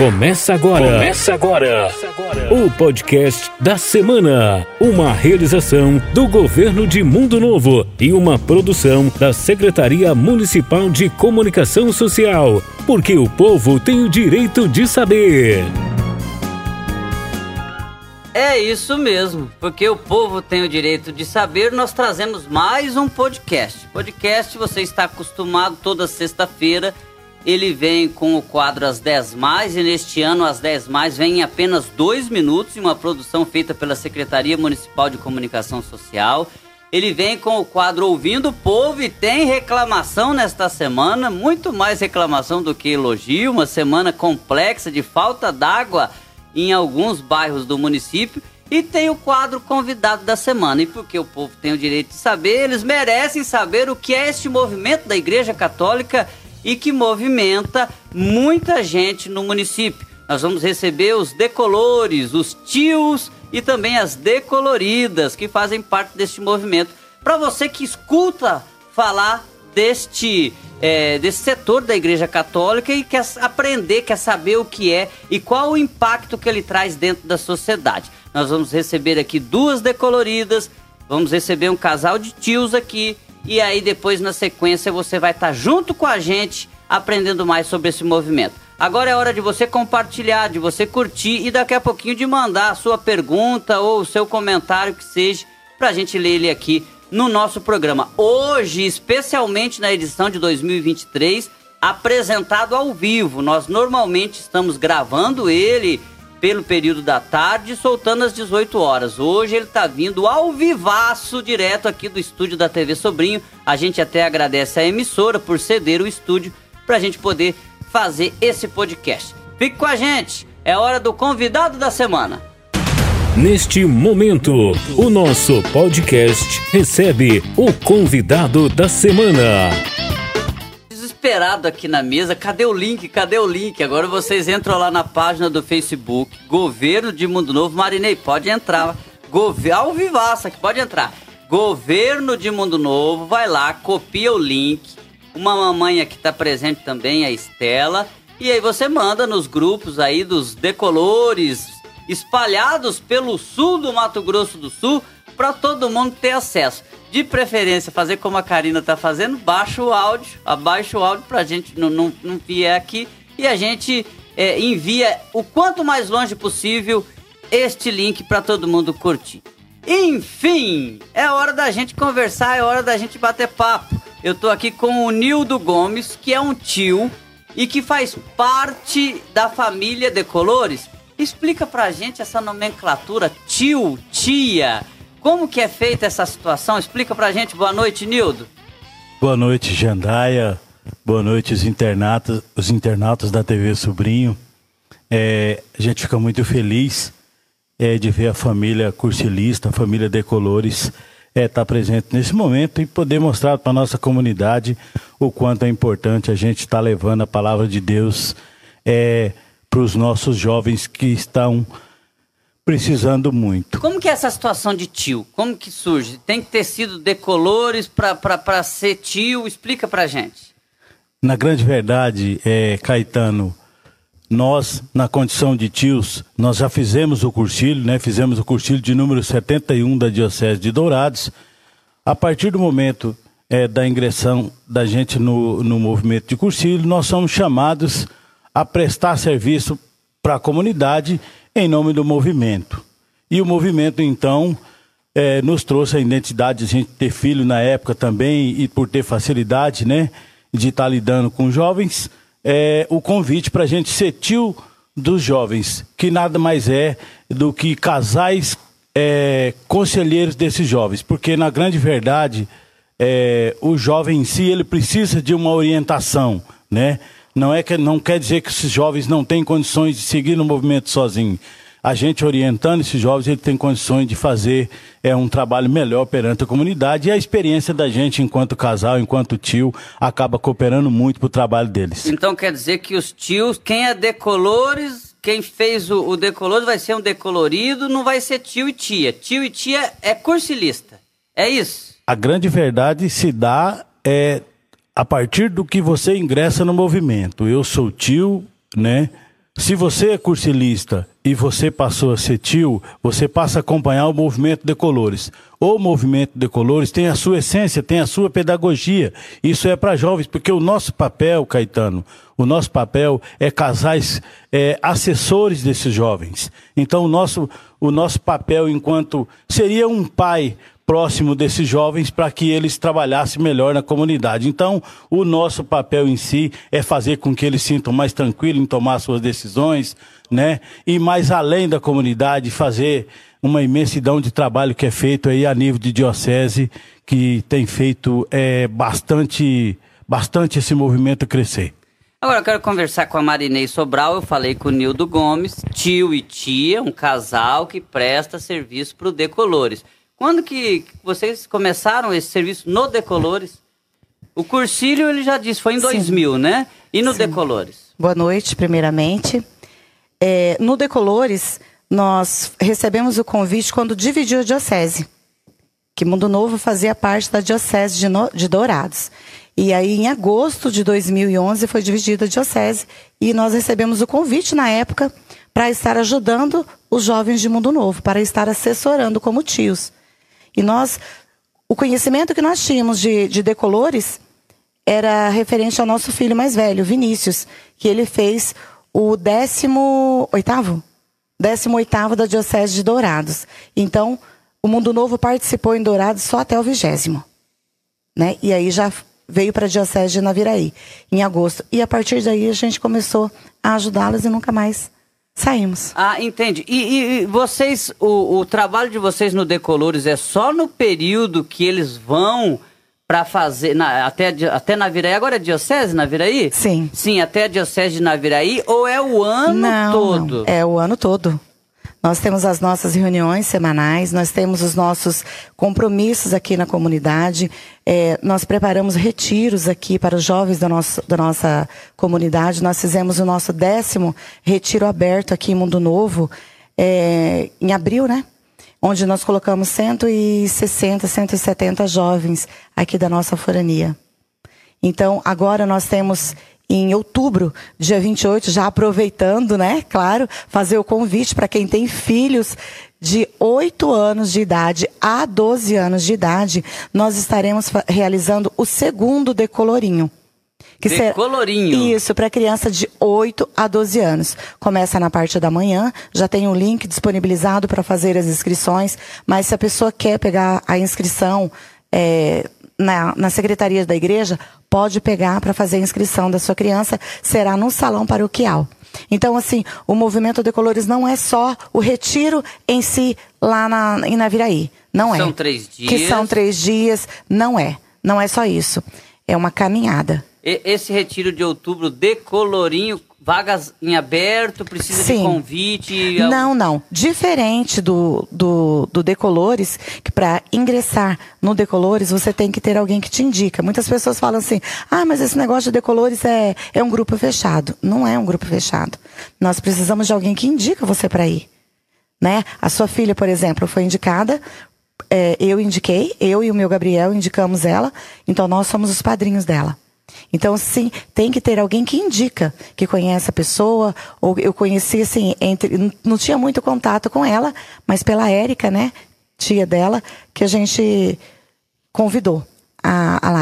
Começa agora. Começa agora. O podcast da semana. Uma realização do governo de Mundo Novo e uma produção da Secretaria Municipal de Comunicação Social. Porque o povo tem o direito de saber. É isso mesmo, porque o povo tem o direito de saber, nós trazemos mais um podcast. Podcast você está acostumado toda sexta-feira ele vem com o quadro As 10 Mais e neste ano As 10 Mais vem em apenas dois minutos em uma produção feita pela Secretaria Municipal de Comunicação Social. Ele vem com o quadro Ouvindo o Povo e tem reclamação nesta semana, muito mais reclamação do que elogio, uma semana complexa de falta d'água em alguns bairros do município. E tem o quadro convidado da semana. E porque o povo tem o direito de saber, eles merecem saber o que é este movimento da Igreja Católica e que movimenta muita gente no município. Nós vamos receber os decolores, os tios e também as decoloridas que fazem parte deste movimento. Para você que escuta falar deste, é, desse setor da Igreja Católica e quer aprender, quer saber o que é e qual o impacto que ele traz dentro da sociedade. Nós vamos receber aqui duas decoloridas, vamos receber um casal de tios aqui e aí depois na sequência você vai estar tá junto com a gente aprendendo mais sobre esse movimento. Agora é hora de você compartilhar, de você curtir e daqui a pouquinho de mandar a sua pergunta ou o seu comentário que seja para a gente ler ele aqui no nosso programa. Hoje, especialmente na edição de 2023, apresentado ao vivo. Nós normalmente estamos gravando ele pelo período da tarde, soltando às 18 horas. Hoje ele está vindo ao vivaço, direto aqui do estúdio da TV Sobrinho. A gente até agradece a emissora por ceder o estúdio para a gente poder fazer esse podcast. Fique com a gente, é hora do convidado da semana. Neste momento, o nosso podcast recebe o convidado da semana desesperado aqui na mesa. Cadê o link? Cadê o link? Agora vocês entram lá na página do Facebook, Governo de Mundo Novo. Marinei, pode entrar. Gov... Ao vivaço aqui, pode entrar. Governo de Mundo Novo, vai lá, copia o link. Uma mamãe aqui tá presente também, a Estela. E aí você manda nos grupos aí dos decolores espalhados pelo sul do Mato Grosso do Sul para todo mundo ter acesso de preferência fazer como a Karina tá fazendo, baixa o áudio, abaixa o áudio pra gente não, não, não vier aqui e a gente é, envia o quanto mais longe possível este link para todo mundo curtir. Enfim, é hora da gente conversar, é hora da gente bater papo. Eu tô aqui com o Nildo Gomes, que é um tio e que faz parte da família de Colores. Explica pra gente essa nomenclatura tio, tia, como que é feita essa situação? Explica pra gente. Boa noite, Nildo. Boa noite, Jandaia. Boa noite, os internatos, os internautas da TV Sobrinho. É, a gente fica muito feliz é, de ver a família cursilista, a família Decolores, estar é, tá presente nesse momento e poder mostrar para a nossa comunidade o quanto é importante a gente estar tá levando a palavra de Deus é, para os nossos jovens que estão precisando muito. Como que é essa situação de tio? Como que surge? Tem que ter sido decolores para ser tio? Explica pra gente. Na grande verdade, é, Caetano, nós, na condição de tios, nós já fizemos o cursilho, né? Fizemos o cursilho de número 71 da Diocese de Dourados. A partir do momento é, da ingressão da gente no, no movimento de cursilho, nós somos chamados a prestar serviço para a comunidade em nome do movimento. E o movimento, então, é, nos trouxe a identidade de a gente ter filho na época também e por ter facilidade, né, de estar tá lidando com jovens, é, o convite para a gente ser tio dos jovens, que nada mais é do que casais é, conselheiros desses jovens, porque na grande verdade é, o jovem em si ele precisa de uma orientação, né? Não é que não quer dizer que esses jovens não têm condições de seguir no movimento sozinho. A gente orientando esses jovens, ele tem condições de fazer é, um trabalho melhor perante a comunidade e a experiência da gente enquanto casal, enquanto tio, acaba cooperando muito para o trabalho deles. Então quer dizer que os tios, quem é decolores, quem fez o, o vai ser um decolorido, não vai ser tio e tia. Tio e tia é cursilista. É isso? A grande verdade se dá é, a partir do que você ingressa no movimento. Eu sou tio, né? se você é cursilista e você passou a ser tio, você passa a acompanhar o movimento de colores. O movimento de colores tem a sua essência, tem a sua pedagogia. Isso é para jovens, porque o nosso papel, Caetano, o nosso papel é casais é, assessores desses jovens. Então, o nosso, o nosso papel enquanto seria um pai próximo desses jovens para que eles trabalhassem melhor na comunidade. Então, o nosso papel em si é fazer com que eles sintam mais tranquilos em tomar suas decisões, né? E mais além da comunidade, fazer uma imensidão de trabalho que é feito aí a nível de diocese, que tem feito é, bastante, bastante esse movimento crescer. Agora eu quero conversar com a Marinei Sobral. Eu falei com o Nildo Gomes, tio e tia, um casal que presta serviço para o Decolores. Quando que vocês começaram esse serviço no Decolores? O cursilho, ele já disse, foi em Sim. 2000, né? E no Sim. Decolores? Boa noite, primeiramente. É, no Decolores, nós recebemos o convite quando dividiu a diocese. Que Mundo Novo fazia parte da diocese de, no, de Dourados. E aí, em agosto de 2011, foi dividida a diocese. E nós recebemos o convite, na época, para estar ajudando os jovens de Mundo Novo, para estar assessorando como tios. E nós, o conhecimento que nós tínhamos de, de decolores era referente ao nosso filho mais velho, Vinícius, que ele fez o 18 oitavo? 18 oitavo da Diocese de Dourados. Então, o Mundo Novo participou em Dourados só até o vigésimo. Né? E aí já veio para a Diocese de Naviraí, em agosto. E a partir daí a gente começou a ajudá-los e nunca mais Saímos. Ah, entendi. E, e vocês, o, o, trabalho de vocês no Decolores é só no período que eles vão para fazer, na, até, até Naviraí, agora é Diocese Naviraí? Sim. Sim, até a Diocese de Naviraí, ou é o ano não, todo? Não, é o ano todo. Nós temos as nossas reuniões semanais, nós temos os nossos compromissos aqui na comunidade, é, nós preparamos retiros aqui para os jovens da, nosso, da nossa comunidade. Nós fizemos o nosso décimo retiro aberto aqui em Mundo Novo, é, em abril, né? Onde nós colocamos 160, 170 jovens aqui da nossa forania. Então, agora nós temos em outubro, dia 28, já aproveitando, né? Claro, fazer o convite para quem tem filhos de 8 anos de idade a 12 anos de idade, nós estaremos realizando o segundo decolorinho. Que decolorinho. Será, isso, para criança de 8 a 12 anos. Começa na parte da manhã, já tem um link disponibilizado para fazer as inscrições, mas se a pessoa quer pegar a inscrição é, na, na secretaria da igreja, pode pegar para fazer a inscrição da sua criança, será no salão paroquial. Então, assim, o movimento de colores não é só o retiro em si lá na, em Naviraí. Não é. São três dias. Que são três dias. Não é. Não é só isso. É uma caminhada. E, esse retiro de outubro de colorinho vagas em aberto, precisa Sim. de convite? Não, não. Diferente do, do, do Decolores, que para ingressar no Decolores você tem que ter alguém que te indica. Muitas pessoas falam assim, ah, mas esse negócio de Decolores é, é um grupo fechado. Não é um grupo fechado. Nós precisamos de alguém que indica você para ir. Né? A sua filha, por exemplo, foi indicada é, eu indiquei, eu e o meu Gabriel indicamos ela, então nós somos os padrinhos dela. Então, sim, tem que ter alguém que indica, que conhece a pessoa, ou eu conheci, assim, entre, não tinha muito contato com ela, mas pela Érica, né, tia dela, que a gente convidou a, a.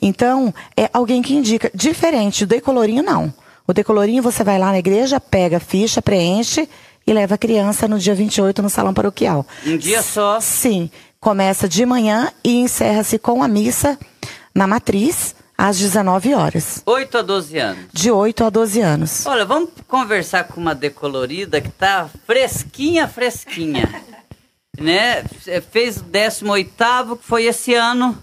Então, é alguém que indica, diferente do decolorinho, não. O decolorinho, você vai lá na igreja, pega a ficha, preenche e leva a criança no dia 28 no salão paroquial. Um dia só? Sim. Começa de manhã e encerra-se com a missa na matriz, às 19 horas. 8 a 12 anos. De 8 a 12 anos. Olha, vamos conversar com uma decolorida que tá fresquinha, fresquinha. né? É, fez o 18 que foi esse ano.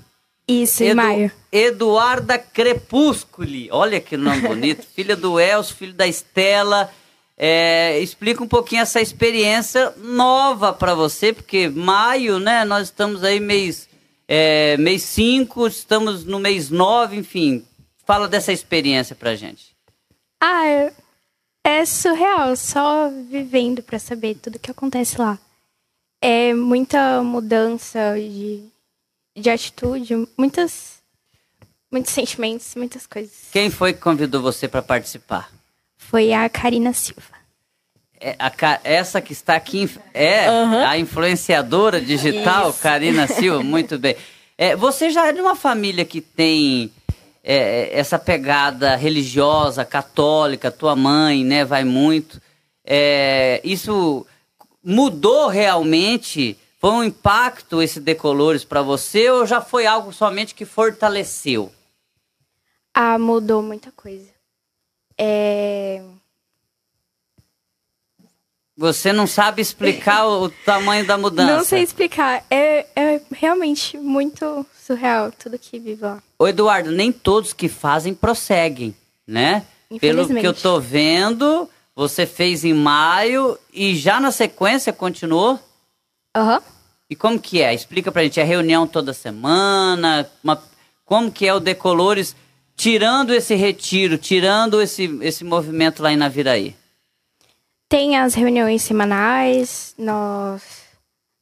Isso, Edu, em maio. Eduarda Crepúsculi. Olha que nome bonito. filha do Elcio, filho da Estela. É, explica um pouquinho essa experiência nova para você, porque maio, né? Nós estamos aí mês é, mês 5, estamos no mês 9, enfim. Fala dessa experiência pra gente. Ah, é, é surreal, só vivendo para saber tudo que acontece lá. É muita mudança de, de atitude, muitas, muitos sentimentos, muitas coisas. Quem foi que convidou você para participar? Foi a Karina Silva. É, a, essa que está aqui é uhum. a influenciadora digital, Isso. Karina Silva, muito bem. É, você já é de uma família que tem é, essa pegada religiosa, católica, tua mãe, né, vai muito. É, isso mudou realmente? Foi um impacto esse Decolores para você ou já foi algo somente que fortaleceu? Ah, mudou muita coisa. É... Você não sabe explicar o tamanho da mudança? Não sei explicar. É, é realmente muito surreal tudo que vive lá. Ô Eduardo, nem todos que fazem prosseguem, né? Pelo que eu tô vendo, você fez em maio e já na sequência continuou? Aham. Uhum. E como que é? Explica pra gente. É reunião toda semana? Uma... Como que é o Decolores tirando esse retiro, tirando esse, esse movimento lá em Naviraí? Tem as reuniões semanais, nós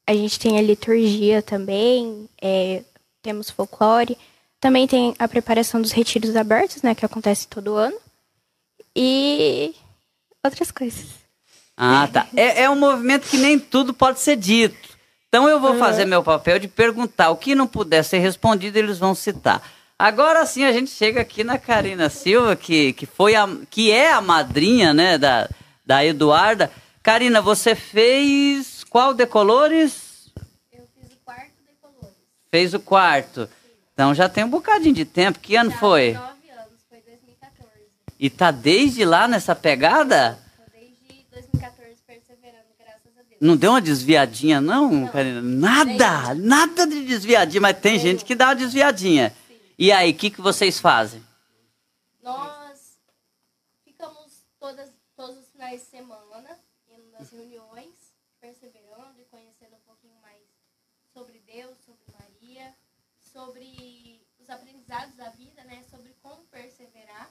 a gente tem a liturgia também, é, temos folclore, também tem a preparação dos retiros abertos, né, que acontece todo ano, e outras coisas. Ah, tá. É, é um movimento que nem tudo pode ser dito. Então eu vou uhum. fazer meu papel de perguntar. O que não puder ser respondido, eles vão citar. Agora sim a gente chega aqui na Karina Silva, que, que, foi a, que é a madrinha né, da, da Eduarda. Karina, você fez qual decolores? Eu fiz o quarto decolores. Fez o quarto. Então já tem um bocadinho de tempo. Que ano já, foi? Nove anos, foi 2014. E tá desde lá nessa pegada? Tô desde 2014 perseverando, graças a Deus. Não deu uma desviadinha, não, não. Karina? Nada, nada de desviadinha, mas tem gente que dá uma desviadinha. Sim. E aí, o que, que vocês fazem? Nós ficamos todas de semana, indo nas reuniões, perseverando e conhecendo um pouquinho mais sobre Deus, sobre Maria, sobre os aprendizados da vida, né? Sobre como perseverar.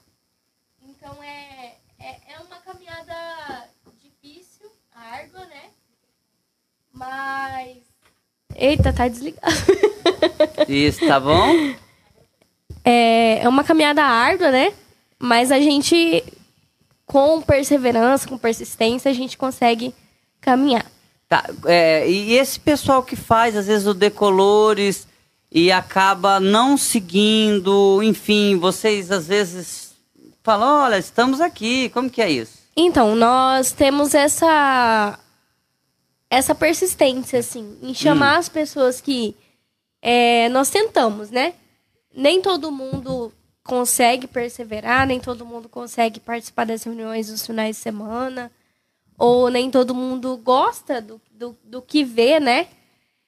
Então é, é, é uma caminhada difícil, árdua, né? Mas. Eita, tá desligado. Isso, tá bom? É, é uma caminhada árdua, né? Mas a gente com perseverança, com persistência, a gente consegue caminhar. Tá, é, e esse pessoal que faz, às vezes, o decolores e acaba não seguindo, enfim, vocês às vezes falam, olha, estamos aqui, como que é isso? Então, nós temos essa essa persistência, assim, em chamar hum. as pessoas que é, nós tentamos, né? Nem todo mundo consegue perseverar, nem todo mundo consegue participar das reuniões dos finais de semana, ou nem todo mundo gosta do, do, do que vê, né?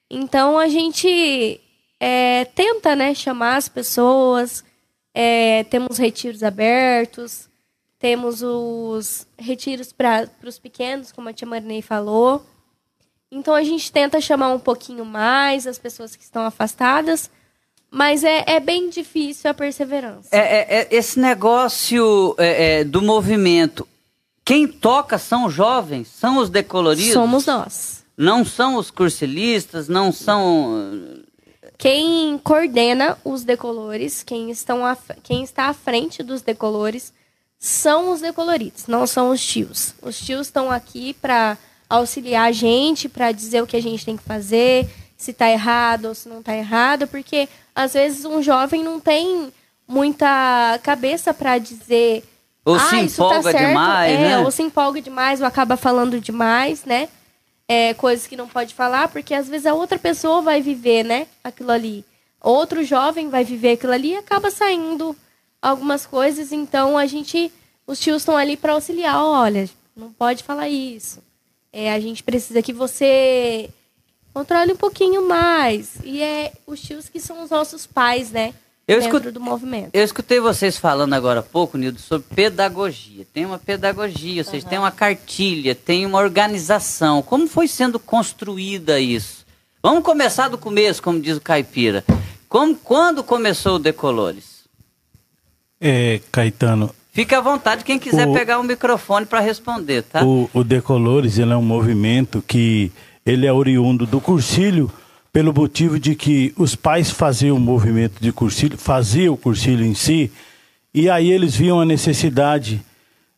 Então a gente é, tenta, né, chamar as pessoas, é, temos retiros abertos, temos os retiros para os pequenos, como a tia Marinei falou. Então a gente tenta chamar um pouquinho mais as pessoas que estão afastadas mas é, é bem difícil a perseverança. É, é, é esse negócio é, é, do movimento, quem toca são os jovens, são os decoloridos? Somos nós. Não são os cursilistas, não são... Quem coordena os decolores, quem, estão a, quem está à frente dos decolores, são os decoloridos, não são os tios. Os tios estão aqui para auxiliar a gente, para dizer o que a gente tem que fazer, se está errado ou se não está errado, porque às vezes um jovem não tem muita cabeça para dizer ou ah, se tá empolga tá demais, é, né? Ou se empolga demais, ou acaba falando demais, né? É, coisas que não pode falar, porque às vezes a outra pessoa vai viver, né? Aquilo ali. Outro jovem vai viver aquilo ali e acaba saindo algumas coisas. Então a gente, os tios estão ali para auxiliar. Olha, não pode falar isso. É, a gente precisa que você controle um pouquinho mais. E é os tios que são os nossos pais, né? Eu dentro escutei, do movimento. Eu escutei vocês falando agora há pouco, Nildo, sobre pedagogia. Tem uma pedagogia, vocês uhum. têm uma cartilha, tem uma organização. Como foi sendo construída isso? Vamos começar do começo, como diz o Caipira. Como, quando começou o Decolores? É, Caetano. Fique à vontade quem quiser o, pegar o microfone para responder, tá? O, o Decolores ele é um movimento que ele é oriundo do cursilho pelo motivo de que os pais faziam o movimento de cursilho, faziam o cursilho em si, e aí eles viam a necessidade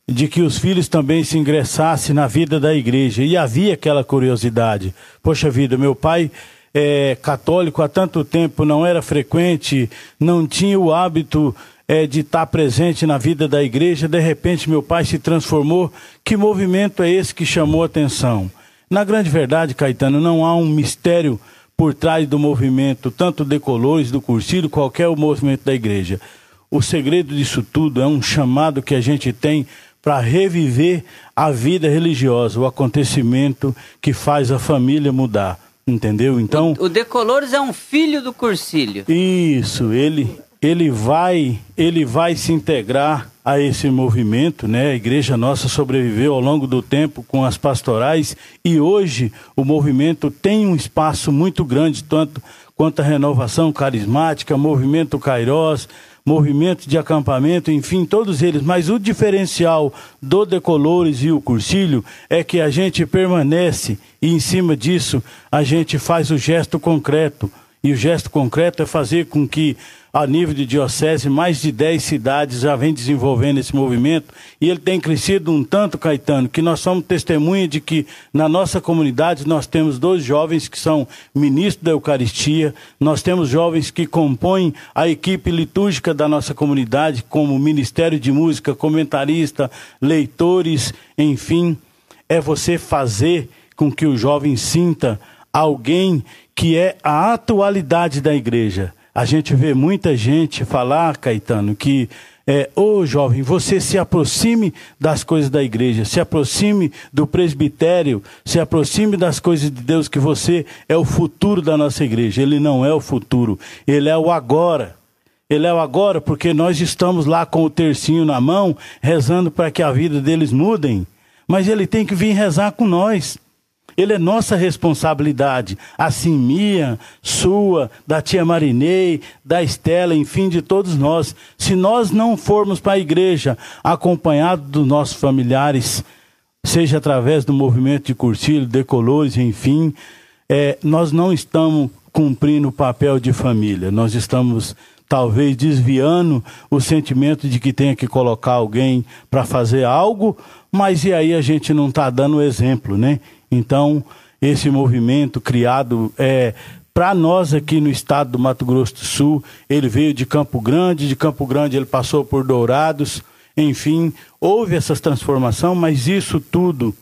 de que os filhos também se ingressassem na vida da igreja. E havia aquela curiosidade. Poxa vida, meu pai é católico há tanto tempo, não era frequente, não tinha o hábito é, de estar presente na vida da igreja. De repente, meu pai se transformou. Que movimento é esse que chamou atenção? Na grande verdade, Caetano, não há um mistério por trás do movimento, tanto de colores, do cursilho, qualquer movimento da igreja. O segredo disso tudo é um chamado que a gente tem para reviver a vida religiosa, o acontecimento que faz a família mudar. Entendeu? Então. O, o Decolores é um filho do Cursílio. Isso, ele ele vai ele vai se integrar a esse movimento, né? A igreja nossa sobreviveu ao longo do tempo com as pastorais e hoje o movimento tem um espaço muito grande tanto quanto a renovação carismática, movimento Cairós, movimento de acampamento, enfim, todos eles. Mas o diferencial do Decolores e o Cursilho é que a gente permanece e, em cima disso, a gente faz o gesto concreto. E o gesto concreto é fazer com que a nível de diocese, mais de 10 cidades já vem desenvolvendo esse movimento e ele tem crescido um tanto, Caetano, que nós somos testemunha de que na nossa comunidade nós temos dois jovens que são ministros da Eucaristia, nós temos jovens que compõem a equipe litúrgica da nossa comunidade, como Ministério de Música, comentarista, leitores, enfim. É você fazer com que o jovem sinta alguém que é a atualidade da igreja a gente vê muita gente falar, Caetano, que é, ô jovem, você se aproxime das coisas da igreja, se aproxime do presbitério, se aproxime das coisas de Deus, que você é o futuro da nossa igreja. Ele não é o futuro, ele é o agora. Ele é o agora porque nós estamos lá com o tercinho na mão, rezando para que a vida deles mudem. Mas ele tem que vir rezar com nós. Ele é nossa responsabilidade, assim minha, sua, da tia Marinei, da Estela, enfim, de todos nós. Se nós não formos para a igreja acompanhados dos nossos familiares, seja através do movimento de cursilho, decolores, enfim, é, nós não estamos cumprindo o papel de família. Nós estamos talvez desviando o sentimento de que tenha que colocar alguém para fazer algo, mas e aí a gente não está dando exemplo, né? Então, esse movimento criado é para nós aqui no estado do Mato Grosso do Sul, ele veio de Campo Grande, de Campo Grande ele passou por Dourados, enfim, houve essa transformação, mas isso tudo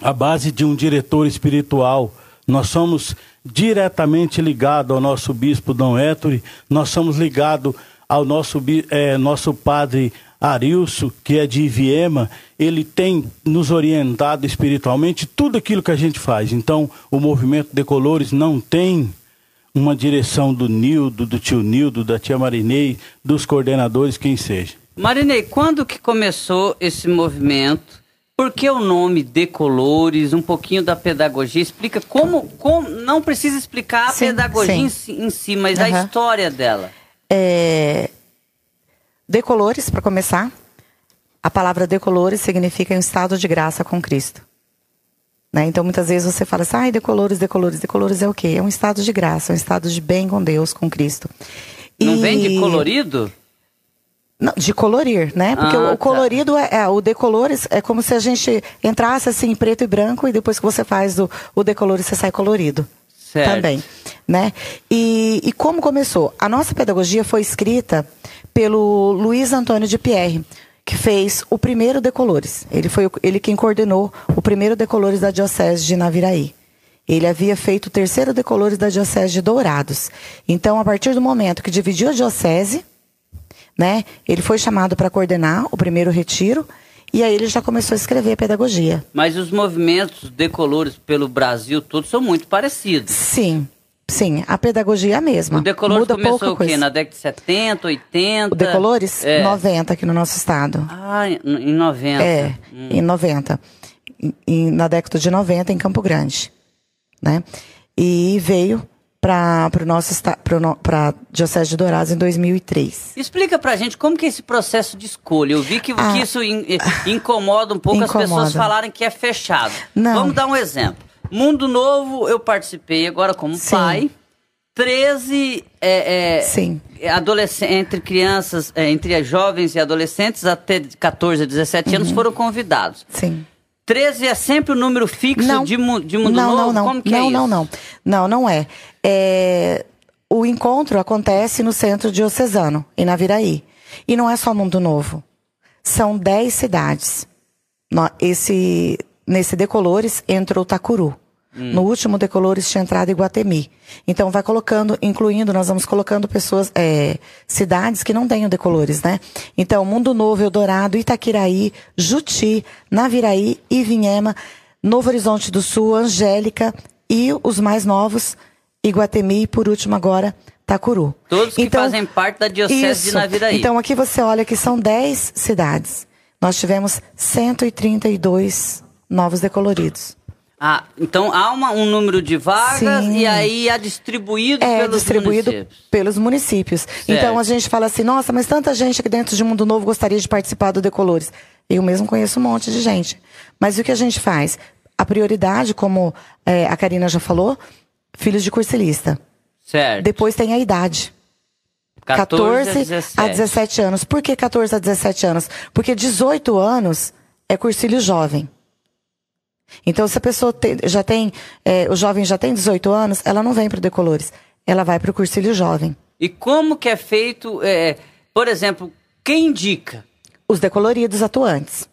à base de um diretor espiritual. Nós somos diretamente ligados ao nosso bispo Dom Héctor, nós somos ligados ao nosso, é, nosso padre Arilso, que é de Iviema, ele tem nos orientado espiritualmente tudo aquilo que a gente faz. Então, o movimento de colores não tem uma direção do Nildo, do tio Nildo, da tia Marinei, dos coordenadores, quem seja. Marinei, quando que começou esse movimento? Por que o nome Decolores? Um pouquinho da pedagogia. Explica como. como não precisa explicar a sim, pedagogia sim. Em, si, em, si, mas uhum. a história dela. É, Decolores, para começar. A palavra decolores significa um estado de graça com Cristo. Né? Então, muitas vezes você fala assim, ai, decolores, decolores. Decolores é o quê? É um estado de graça, um estado de bem com Deus, com Cristo. Não e... vem de colorido? Não, de colorir, né? Porque ah, o, o, tá. colorido, tá. é, é, o decolores, é como se a gente entrasse assim, preto e branco, e depois que você faz o, o decolores, você sai colorido. Certo. Também, né? E, e como começou? A nossa pedagogia foi escrita pelo Luiz Antônio de Pierre, que fez o primeiro Decolores. Ele foi ele quem coordenou o primeiro Decolores da Diocese de Naviraí. Ele havia feito o terceiro Decolores da Diocese de Dourados. Então, a partir do momento que dividiu a diocese, né, ele foi chamado para coordenar o primeiro retiro e aí ele já começou a escrever a pedagogia. Mas os movimentos decolores pelo Brasil todos são muito parecidos. Sim. Sim, a pedagogia é a mesma. O Decolores Muda começou o quê? Coisa. Na década de 70, 80? O Decolores? É. 90 aqui no nosso estado. Ah, em 90. É, hum. em 90. Em, na década de 90, em Campo Grande. Né? E veio para o nosso para Diocese de Dourados em 2003. Explica para a gente como que é esse processo de escolha. Eu vi que, ah, que isso in, incomoda um pouco incomoda. as pessoas falarem que é fechado. Não. Vamos dar um exemplo. Mundo Novo, eu participei agora como Sim. pai. 13 é, é, Sim. entre crianças, é, entre jovens e adolescentes até 14 a 17 anos foram convidados. Sim. 13 é sempre o número fixo Não. de, mu- de Mundo não, Novo? Não, não, Como que não, é isso? não, não. Não, não é. É, O encontro acontece no centro diocesano, em Naviraí. E não é só Mundo Novo. São 10 cidades. Esse, nesse Decolores entrou Tacuru. No último Decolores tinha entrado Iguatemi. Então vai colocando, incluindo, nós vamos colocando pessoas, é, cidades que não têm o Decolores, né? Então, Mundo Novo, Eldorado, Itaquiraí, Juti, Naviraí, Ivinhema, Novo Horizonte do Sul, Angélica e os mais novos, Iguatemi e por último agora, Tacuru. Todos que fazem parte da Diocese de Naviraí. Então aqui você olha que são 10 cidades. Nós tivemos 132 novos decoloridos. Ah, então há uma- um número de vagas Sim. e aí é distribuído É pelos distribuído municípios. pelos municípios. Então a gente fala assim, nossa, mas tanta gente aqui dentro de Mundo Novo gostaria de participar do Decolores. Eu mesmo conheço um monte de gente. Mas o que a gente faz? A prioridade, como é, a Karina já falou, filhos de cursilista. Certo. Depois tem a idade. 14, a 17. a 17 anos. Por que 14 a 17 anos? Porque 18 anos é cursilho jovem. Então, se a pessoa te- já tem, é, o jovem já tem 18 anos, ela não vem para o Decolores. Ela vai para o cursilho jovem. E como que é feito, é, por exemplo, quem indica? Os decoloridos atuantes.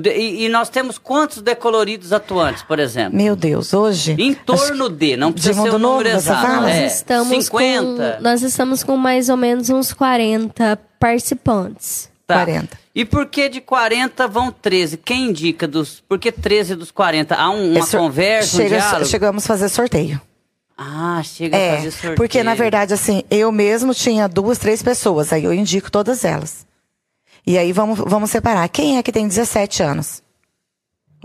De- e, e nós temos quantos decoloridos atuantes, por exemplo? Meu Deus, hoje. Em torno de, não de precisa ser Mundo o número Novo, exato. fala? É, Nós estamos 50. com nós estamos com mais ou menos uns 40 participantes. Tá. 40. E por que de 40 vão 13? Quem indica dos. Por que 13 dos 40? Há um- uma É sor- conversa, um chega- diálogo? Chegamos a fazer sorteio. Ah, chega a É, fazer sorteio. porque na verdade, assim, eu mesmo tinha duas, três pessoas, aí eu indico todas elas. E aí vamos, vamos separar. Quem é que tem 17 anos?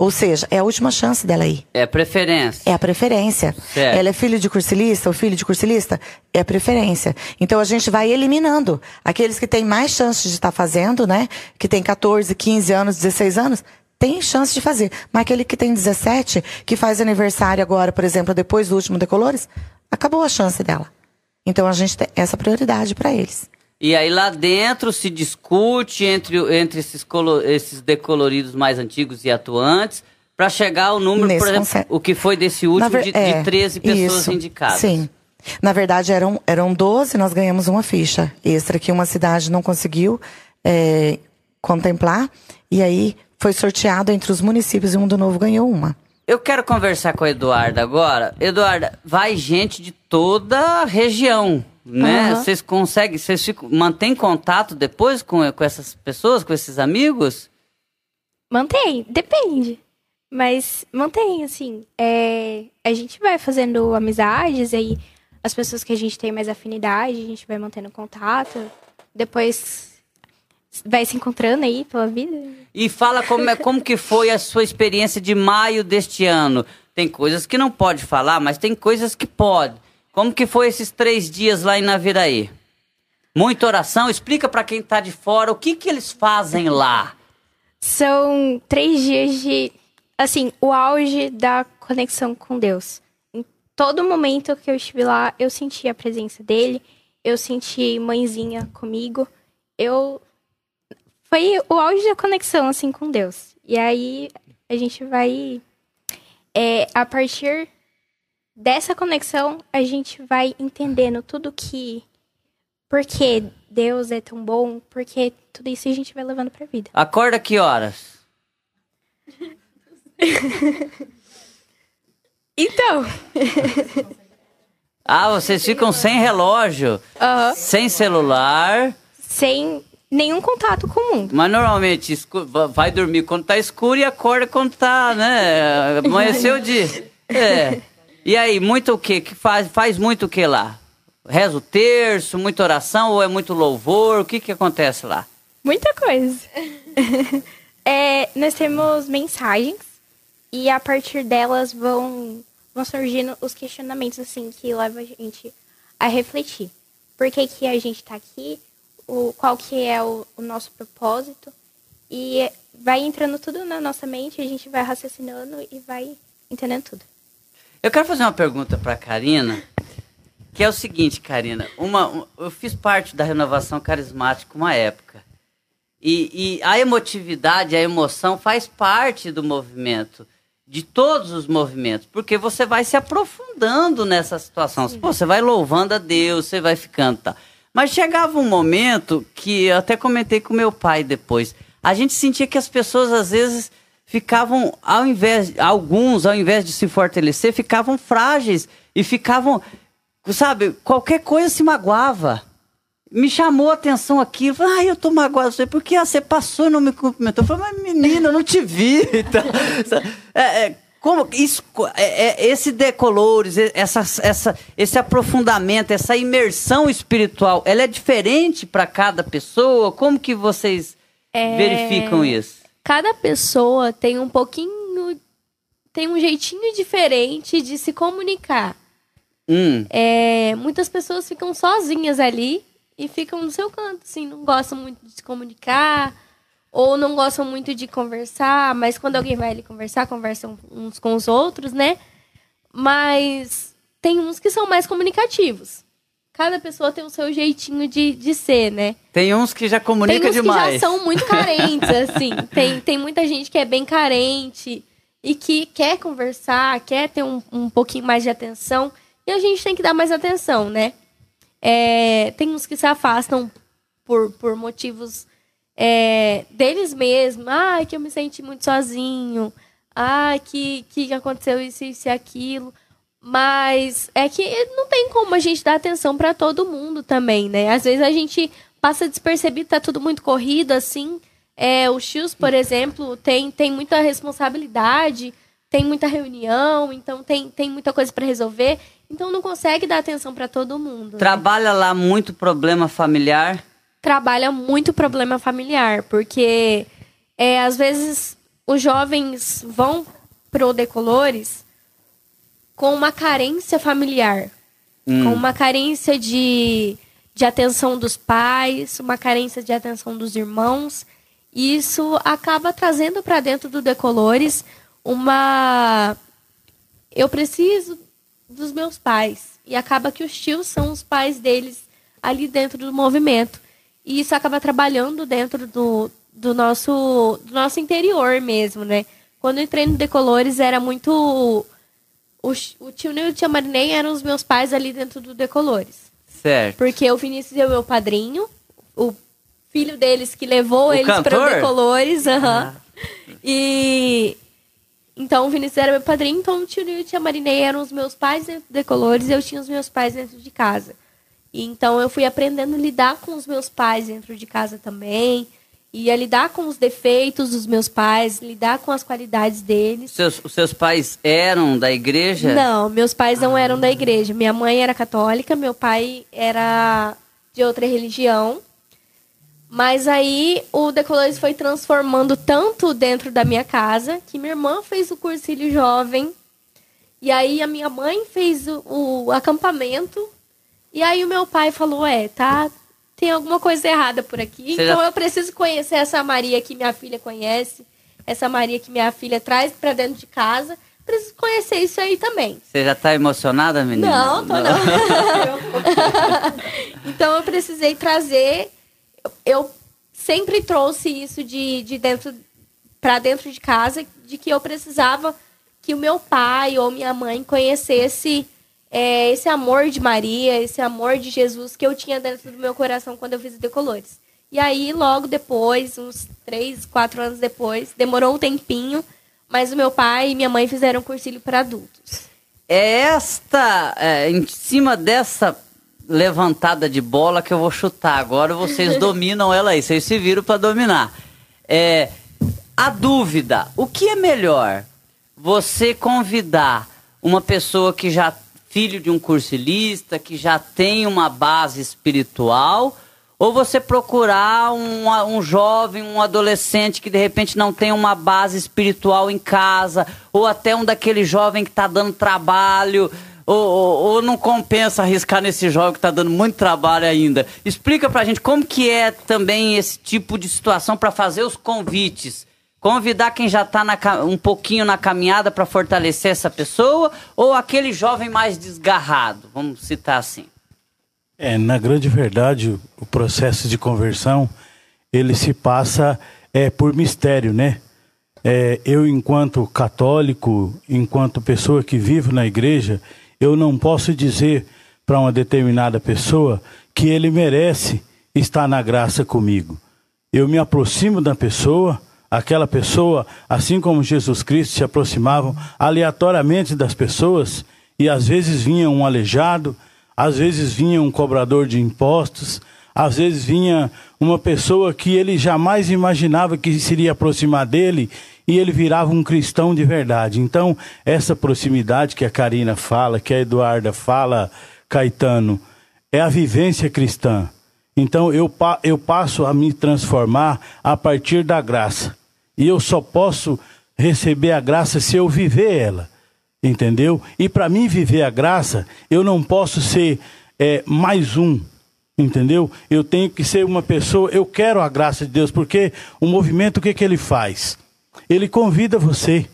Ou seja, é a última chance dela ir. É preferência. É a preferência. Certo. Ela é filho de cursilista, ou filho de cursilista? É a preferência. Então a gente vai eliminando. Aqueles que têm mais chance de estar fazendo, né? Que tem 14, 15 anos, 16 anos, tem chance de fazer. Mas aquele que tem 17, que faz aniversário agora, por exemplo, depois do último Decolores, acabou a chance dela. Então a gente tem essa prioridade para eles. E aí lá dentro se discute entre, entre esses, colo- esses decoloridos mais antigos e atuantes para chegar ao número, Nesse por exemplo, conce- o que foi desse último ver- de, de é, 13 pessoas isso, indicadas. Sim. Na verdade, eram, eram 12, nós ganhamos uma ficha extra que uma cidade não conseguiu é, contemplar. E aí foi sorteado entre os municípios e Mundo Novo ganhou uma. Eu quero conversar com a Eduarda agora. Eduarda, vai gente de toda a região, né? Vocês conseguem, vocês mantêm contato depois com, com essas pessoas, com esses amigos? Mantém, depende. Mas mantém, assim. É, a gente vai fazendo amizades, aí as pessoas que a gente tem mais afinidade, a gente vai mantendo contato. Depois vai se encontrando aí pela vida. E fala como, é, como que foi a sua experiência de maio deste ano. Tem coisas que não pode falar, mas tem coisas que pode. Como que foi esses três dias lá em Naviraí? Muita oração? Explica pra quem tá de fora o que que eles fazem lá. São três dias de, assim, o auge da conexão com Deus. Em todo momento que eu estive lá, eu senti a presença dele, eu senti mãezinha comigo, eu... Foi o auge da conexão, assim, com Deus. E aí, a gente vai... É, a partir dessa conexão, a gente vai entendendo tudo que... Por que Deus é tão bom, porque tudo isso a gente vai levando pra vida. Acorda que horas? Então, Ah, vocês ficam sem relógio, sem celular, sem nenhum contato com o mundo. mas normalmente vai dormir quando tá escuro e acorda quando tá, né? Amanheceu o dia. É. E aí, muito o quê? Que faz, faz muito o que lá? Reza o terço, muita oração ou é muito louvor? O que que acontece lá? Muita coisa. É, nós temos mensagens e a partir delas vão, vão surgindo os questionamentos assim que levam a gente a refletir. Por que, que a gente tá aqui? O, qual que é o, o nosso propósito? E vai entrando tudo na nossa mente, a gente vai raciocinando e vai entendendo tudo. Eu quero fazer uma pergunta para Karina. Que é o seguinte, Karina, uma, um- eu fiz parte da renovação carismática uma época. E, e a emotividade, a emoção faz parte do movimento, de todos os movimentos, porque você vai se aprofundando nessa situação. Pô, você vai louvando a Deus, você vai ficando tá. Mas chegava um momento que eu até comentei com meu pai depois. A gente sentia que as pessoas às vezes ficavam, ao invés, alguns, ao invés de se fortalecer, ficavam frágeis e ficavam, sabe, qualquer coisa se magoava me chamou a atenção aqui. Eu falei, ah, eu tô magoado. Você, porque ah, você passou e não me cumprimentou. Eu falei, mas menina, eu não te vi. Então, é, é, como isso, é, é, esse decolores, essa, essa, esse aprofundamento, essa imersão espiritual, ela é diferente para cada pessoa? Como que vocês É, verificam isso? Cada pessoa tem um pouquinho. tem um jeitinho diferente de se comunicar. Hum, É, muitas pessoas ficam sozinhas ali e ficam no seu canto, assim, não gostam muito de se comunicar ou não gostam muito de conversar, mas quando alguém vai ali conversar, conversam uns com os outros, né? Mas tem uns que são mais comunicativos. Cada pessoa tem o seu jeitinho de, de ser, né? tem uns que já comunicam tem uns demais. que já são muito carentes, assim. Tem, tem muita gente que é bem carente e que quer conversar, quer ter um, um pouquinho mais de atenção. E a gente tem que dar mais atenção, né? É, tem uns que se afastam por, por motivos é, deles mesmos. Ah, que eu me senti muito sozinho. Ah, que, que aconteceu isso, isso e aquilo. Mas é que não tem como a gente dar atenção para todo mundo também, né? Às vezes a gente passa despercebido, tá tudo muito corrido, assim. É, o X, por exemplo, tem, tem muita responsabilidade, tem muita reunião, então tem, tem muita coisa para resolver. Então não consegue dar atenção para todo mundo. né? Trabalha lá muito problema familiar. trabalha muito problema familiar, porque é, às vezes os jovens vão pro Decolores com uma carência familiar, com uma carência de, de atenção dos pais, uma carência de atenção dos irmãos. E isso acaba trazendo para dentro do Decolores uma. Eu preciso dos meus pais. E acaba que os tios são os pais deles ali dentro do movimento. E isso acaba trabalhando dentro do, do, nosso, do nosso interior mesmo, né? Quando eu entrei no Decolores, era muito. O, tio Nil e o tia Marinei eram os meus pais ali dentro do Decolores. Certo. Porque o Vinícius é o meu padrinho, o filho deles que levou O eles para o Decolores. aham. E. Então o Vinícius era meu padrinho, então o tio Nil e a tia Marinei eram os meus pais dentro do Decolores e eu tinha os meus pais dentro de casa. E então eu fui aprendendo a lidar com os meus pais dentro de casa também. E a lidar com os defeitos dos meus pais, lidar com as qualidades deles. Seus, os seus pais eram da igreja? Não, meus pais não eram da igreja. Minha mãe era católica, meu pai era de outra religião. Mas aí o Decolores foi transformando tanto dentro da minha casa que minha irmã fez o cursilho jovem. E aí a minha mãe fez o, o acampamento. E aí o meu pai falou: É, tá. Tem alguma coisa errada por aqui. Você então já- eu preciso conhecer essa Maria que minha filha conhece. Essa Maria que minha filha traz pra dentro de casa. Preciso conhecer isso aí também. Você já tá emocionada, menina? Não, tô não. então eu precisei trazer. Eu sempre trouxe isso de, de dentro para dentro de casa, de que eu precisava que o meu pai ou minha mãe conhecesse é, esse amor de Maria, esse amor de Jesus que eu tinha dentro do meu coração quando eu fiz o Decolores. E aí, logo depois, uns três, quatro anos depois, demorou um tempinho, mas o meu pai e minha mãe fizeram um cursilho para adultos. É esta, é, em cima dessa levantada de bola que eu vou chutar agora, vocês dominam ela aí, vocês se viram para dominar. É, a dúvida, o que é melhor? Você convidar uma pessoa que já filho de um cursilista, que já tem uma base espiritual, ou você procurar um, um jovem, um adolescente que de repente não tem uma base espiritual em casa, ou até um daquele jovem que está dando trabalho, ou, ou- ou não compensa arriscar nesse jovem que está dando muito trabalho ainda. Explica pra gente como que é também esse tipo de situação para fazer os convites convidar quem já está um pouquinho na caminhada para fortalecer essa pessoa ou aquele jovem mais desgarrado, vamos citar assim? É, na grande verdade, o processo de conversão, ele se passa é, por mistério, né? É, eu, enquanto católico, enquanto pessoa que vivo na igreja, eu não posso dizer para uma determinada pessoa que ele merece estar na graça comigo. Eu me aproximo da pessoa, aquela pessoa, assim como Jesus Cristo se aproximavam aleatoriamente das pessoas, e às vezes vinha um aleijado, às vezes vinha um cobrador de impostos, às vezes vinha uma pessoa que ele jamais imaginava que se iria aproximar dele e ele virava um cristão de verdade. Então, essa proximidade que a Karina fala, que a Eduarda fala, Caetano, é a vivência cristã. Então, eu, eu passo a me transformar a partir da graça. E eu só posso receber a graça se eu viver ela entendeu? E para mim viver a graça, eu não posso ser é, mais um, entendeu? Eu tenho que ser uma pessoa, eu quero a graça de Deus, porque o movimento, o que, que ele faz? Ele convida você,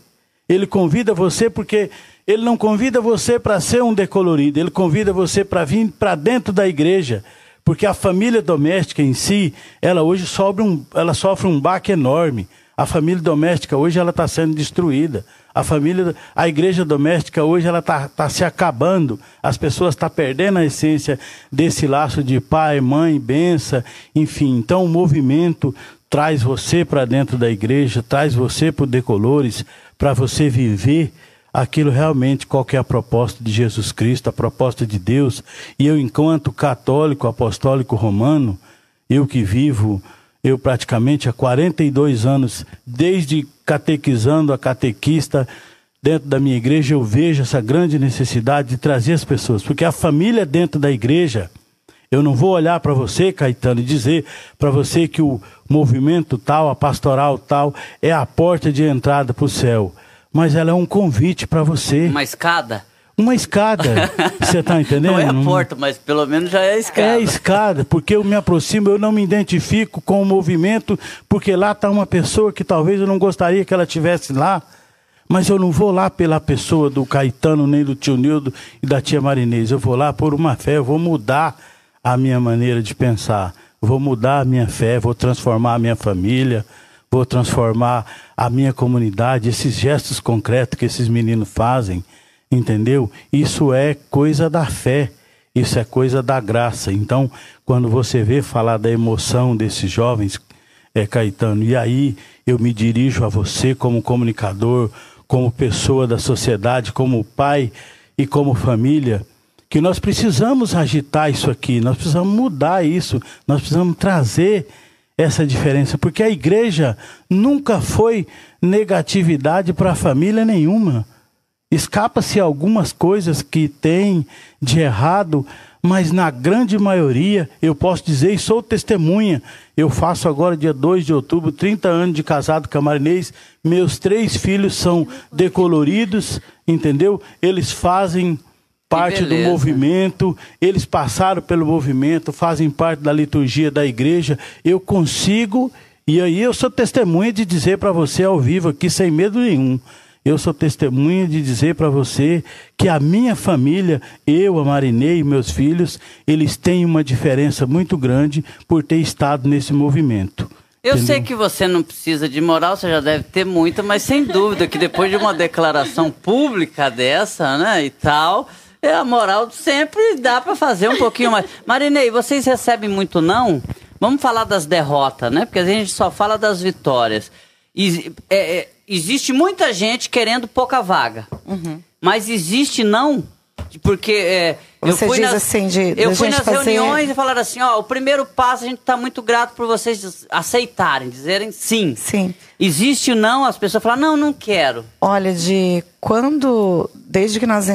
ele convida você porque ele não convida você para ser um decolorido, ele convida você para vir para dentro da igreja, porque a família doméstica em si, ela hoje sofre um, ela sofre um baque enorme. A família doméstica hoje ela está sendo destruída. A família, a igreja doméstica hoje ela está tá se acabando. As pessoas estão tá perdendo a essência desse laço de pai, mãe, benção, enfim. Então o movimento traz você para dentro da igreja, traz você para o Decolores, para você viver aquilo realmente qual é a proposta de Jesus Cristo, a proposta de Deus. E eu, enquanto católico, apostólico romano, eu que vivo eu praticamente há 42 anos, desde catequizando a catequista dentro da minha igreja, eu vejo essa grande necessidade de trazer as pessoas, porque a família dentro da igreja, eu não vou olhar para você, Caetano, e dizer para você que o movimento tal, a pastoral tal, é a porta de entrada para o céu, mas ela é um convite para você. Uma escada? Uma escada. Você está entendendo? Não é a porta, mas pelo menos já é a escada. É a escada, porque eu me aproximo, eu não me identifico com o movimento, porque lá está uma pessoa que talvez eu não gostaria que ela tivesse lá. Mas eu não vou lá pela pessoa do Caetano, nem do tio Nildo e da tia Marinês. Eu vou lá por uma fé, eu vou mudar a minha maneira de pensar. Vou mudar a minha fé, vou transformar a minha família, vou transformar a minha comunidade. Esses gestos concretos que esses meninos fazem, Entendeu? Isso é coisa da fé, isso é coisa da graça. Então, quando você vê falar da emoção desses jovens, é Caetano, e aí eu me dirijo a você como comunicador, como pessoa da sociedade, como pai e como família, que nós precisamos agitar isso aqui, nós precisamos mudar isso, nós precisamos trazer essa diferença, porque a igreja nunca foi negatividade para a família nenhuma. Escapa-se algumas coisas que tem de errado, mas na grande maioria, eu posso dizer e sou testemunha. Eu faço agora, dia 2 de outubro, 30 anos de casado camarinês. Meus três filhos são decoloridos, entendeu? Eles fazem parte do movimento, eles passaram pelo movimento, fazem parte da liturgia da igreja. Eu consigo, e aí eu sou testemunha de dizer para você ao vivo aqui, sem medo nenhum eu sou testemunha de dizer para você que a minha família, eu, a Marinei e meus filhos, eles têm uma diferença muito grande por ter estado nesse movimento. Eu Entendeu? sei que você não precisa de moral, você já deve ter muita, mas sem dúvida que depois de uma declaração pública dessa, né, e tal, é a moral sempre dá para fazer um pouquinho mais. Marinei, vocês recebem muito não? Vamos falar das derrotas, né? Porque a gente só fala das vitórias. E, é, é, existe muita gente querendo pouca vaga. Uhum. Mas existe não. Porque é, eu fui nas, assim de, eu fui nas fazer... reuniões e falaram assim, ó, o primeiro passo a gente está muito grato por vocês aceitarem, dizerem sim. Sim. Existe não, as pessoas falam, não, não quero. Olha, de quando, desde que nós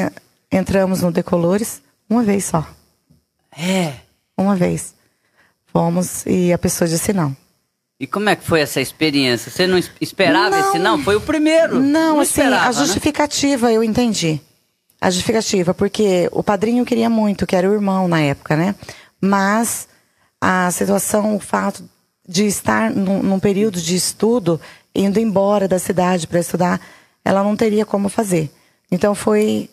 entramos no Decolores, uma vez só. É. Uma vez. Fomos e a pessoa disse não. E como é que foi essa experiência? Você não esperava não, esse não? Foi o primeiro. Não, não assim, esperava, a né? justificativa né? eu entendi. A justificativa, porque o padrinho queria muito, que era o irmão na época, né? Mas a situação, o fato de estar num, num período de estudo indo embora da cidade para estudar, ela não teria como fazer. Então foi,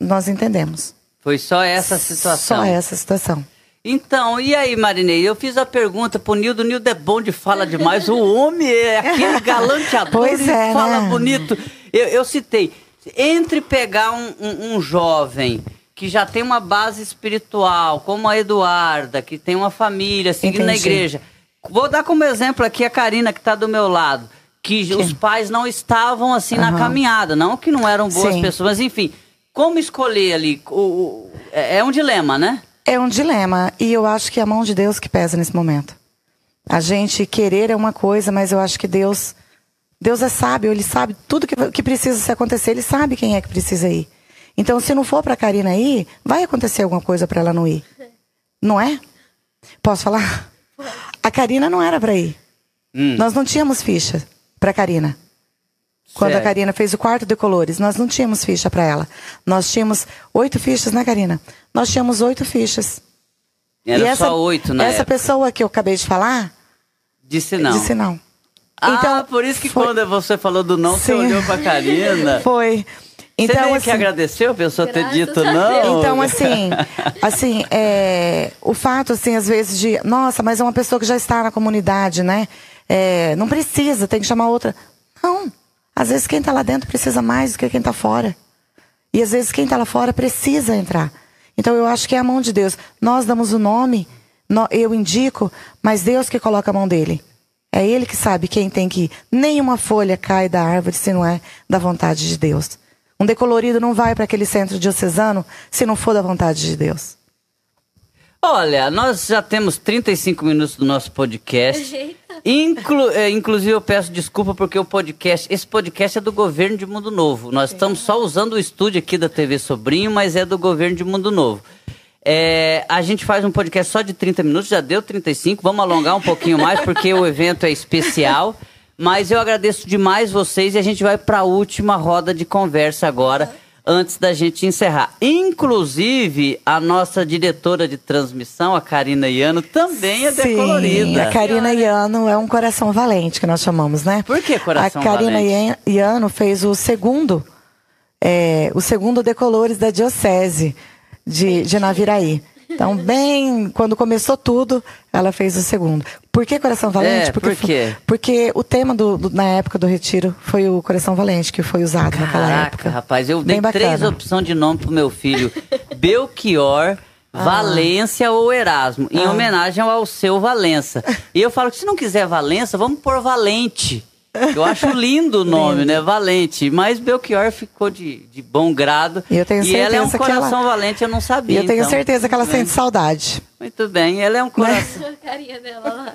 nós entendemos. Foi só essa situação. Só essa situação. Então, e aí, Marinei? Eu fiz a pergunta pro Nildo. O Nildo é bom de fala demais. O homem é aquele galanteador Pois é, fala né? bonito. Eu, eu citei, entre pegar um, um- um jovem que já tem uma base espiritual, como a Eduarda, que tem uma família, seguindo na Entendi. igreja. Vou dar como exemplo aqui a Karina, que está do meu lado. Que os pais não estavam assim na Aham. caminhada. Não que não eram boas Sim. pessoas, mas enfim. Como escolher ali? O- o- é é um dilema, né? É um dilema e eu acho que é a mão de Deus que pesa nesse momento. A gente querer é uma coisa, mas eu acho que Deus, Deus é sábio, ele sabe tudo que, que precisa se acontecer, ele sabe quem é que precisa ir. Então, se não for para Karina ir, vai acontecer alguma coisa para ela não ir. Não é? Posso falar? A Karina não era para ir. Hum. Nós não tínhamos ficha para Karina. Quando a Certo. Karina fez o quarto de colores, nós não tínhamos ficha para ela. Nós tínhamos oito fichas, né, Karina? Nós tínhamos oito fichas. Era E essa, só oito na Essa época. pessoa que eu acabei de falar, Disse não. disse não. Ah, Então, por isso que foi- quando você falou do não, você Sim. olhou pra Karina. Foi. Então, você nem assim, que agradeceu a pessoa ter dito a não? Então, assim, assim, é, o fato, assim, às vezes de, nossa, mas é uma pessoa que já está na comunidade, né? É, não precisa, tem que chamar outra. Não. Às vezes quem está lá dentro precisa mais do que quem está fora. E às vezes quem está lá fora precisa entrar. Então eu acho que é a mão de Deus. Nós damos o nome, eu indico, mas Deus que coloca a mão dele. É Ele que sabe quem tem que ir. Nenhuma folha cai da árvore se não é da vontade de Deus. Um decolorido não vai para aquele centro diocesano se não for da vontade de Deus. Olha, nós já temos 35 minutos do nosso podcast. Inclu- é, inclusive, eu peço desculpa porque o podcast, esse podcast é do governo de Mundo Novo. Nós estamos só usando o estúdio aqui da TV Sobrinho, mas é do governo de Mundo Novo. É, a gente faz um podcast só de 30 minutos, já deu 35. Vamos alongar um pouquinho mais porque o evento é especial. Mas eu agradeço demais vocês e a gente vai para a última roda de conversa agora, antes da gente encerrar. Inclusive, a nossa diretora de transmissão, a Karina Iano, também é decolorida. a Karina Iano é um coração valente, que nós chamamos, né? Por que coração A Karina valente? Ian- Iano fez o segundo, é, o segundo decolores da Diocese de, de Naviraí. Então, bem, quando começou tudo, ela fez o segundo. Por que Coração Valente? É, por porque, quê? porque o tema do, do- na época do retiro foi o Coração Valente, que foi usado naquela Caraca, época. rapaz, eu dei Bem três bacana. opções de nome pro meu filho: Belchior, Valência ou Erasmo, em Ah. homenagem ao seu Valença. E eu falo que se não quiser Valença, vamos pôr Valente. Eu acho lindo o nome, né? Valente. Mas Belchior ficou de, de bom grado. E eu tenho e ela é um certeza que ela- coração valente, eu não E sabia. eu tenho então. certeza que ela sente saudade. Muito bem, ela é um coração. A carinha dela lá.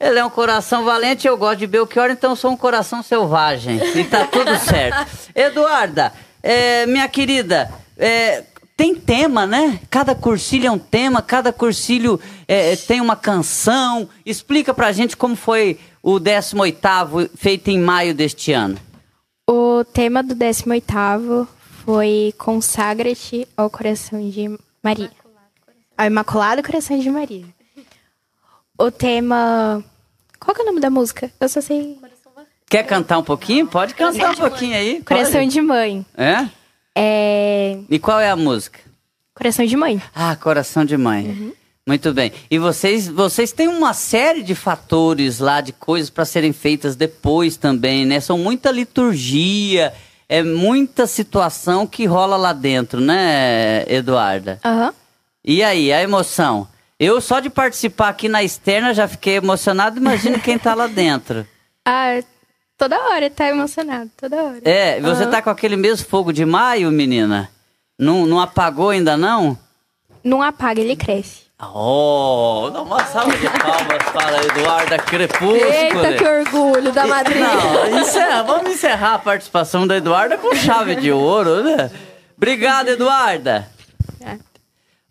Ele é um coração valente, eu gosto de Belchior, então eu sou um coração selvagem. E tá tudo certo. Eduarda, é, minha querida, é, tem tema, né? Cada cursilho é um tema, cada cursilho é, tem uma canção. Explica pra gente como foi o 18º feito em maio deste ano. O tema do 18º foi Consagra-te ao coração de Maria. Ao Imaculado Coração de Maria. O tema... Qual que é o nome da música? Eu só sei... Quer cantar um pouquinho? Pode cantar um pouquinho aí. Coração pode. de Mãe. É? É... E qual é a música? Coração de Mãe. Ah, coração de mãe. Muito bem. E vocês, vocês têm uma série de fatores lá, de coisas para serem feitas depois também, né? São muita liturgia, é muita situação que rola lá dentro, né, Eduarda? Aham. E aí, a emoção? Eu só de participar aqui na externa já fiquei emocionado, imagina quem tá lá dentro. Ah, toda hora tá emocionado, toda hora. É, você Aham. tá com aquele mesmo fogo de maio, menina? Não, não apagou ainda não? Não apaga, ele cresce. Oh, dá uma salva de palmas para Eduarda Crepúsculo. Eita, que orgulho da madrinha. Não, encerra, vamos encerrar a participação da Eduarda com chave de ouro, né? Obrigado, Eduarda.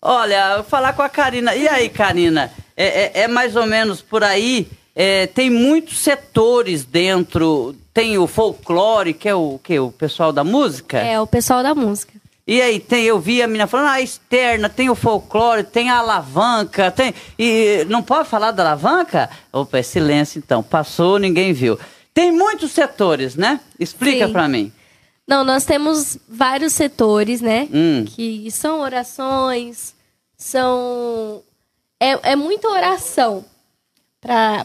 Olha, eu vou falar com a Karina. E aí, Karina? É, é- é mais ou menos por aí? É, tem muitos setores dentro. Tem o folclore, que é o que? O pessoal da música? É, o pessoal da música. E aí, tem, eu vi a menina falando, ah, externa, tem o folclore, tem a alavanca, tem. E não pode falar da alavanca? Opa, é silêncio então. Passou, ninguém viu. Tem muitos setores, né? Explica pra mim. Não, nós temos vários setores, né? Hum. Que são orações, são. É, é muita oração.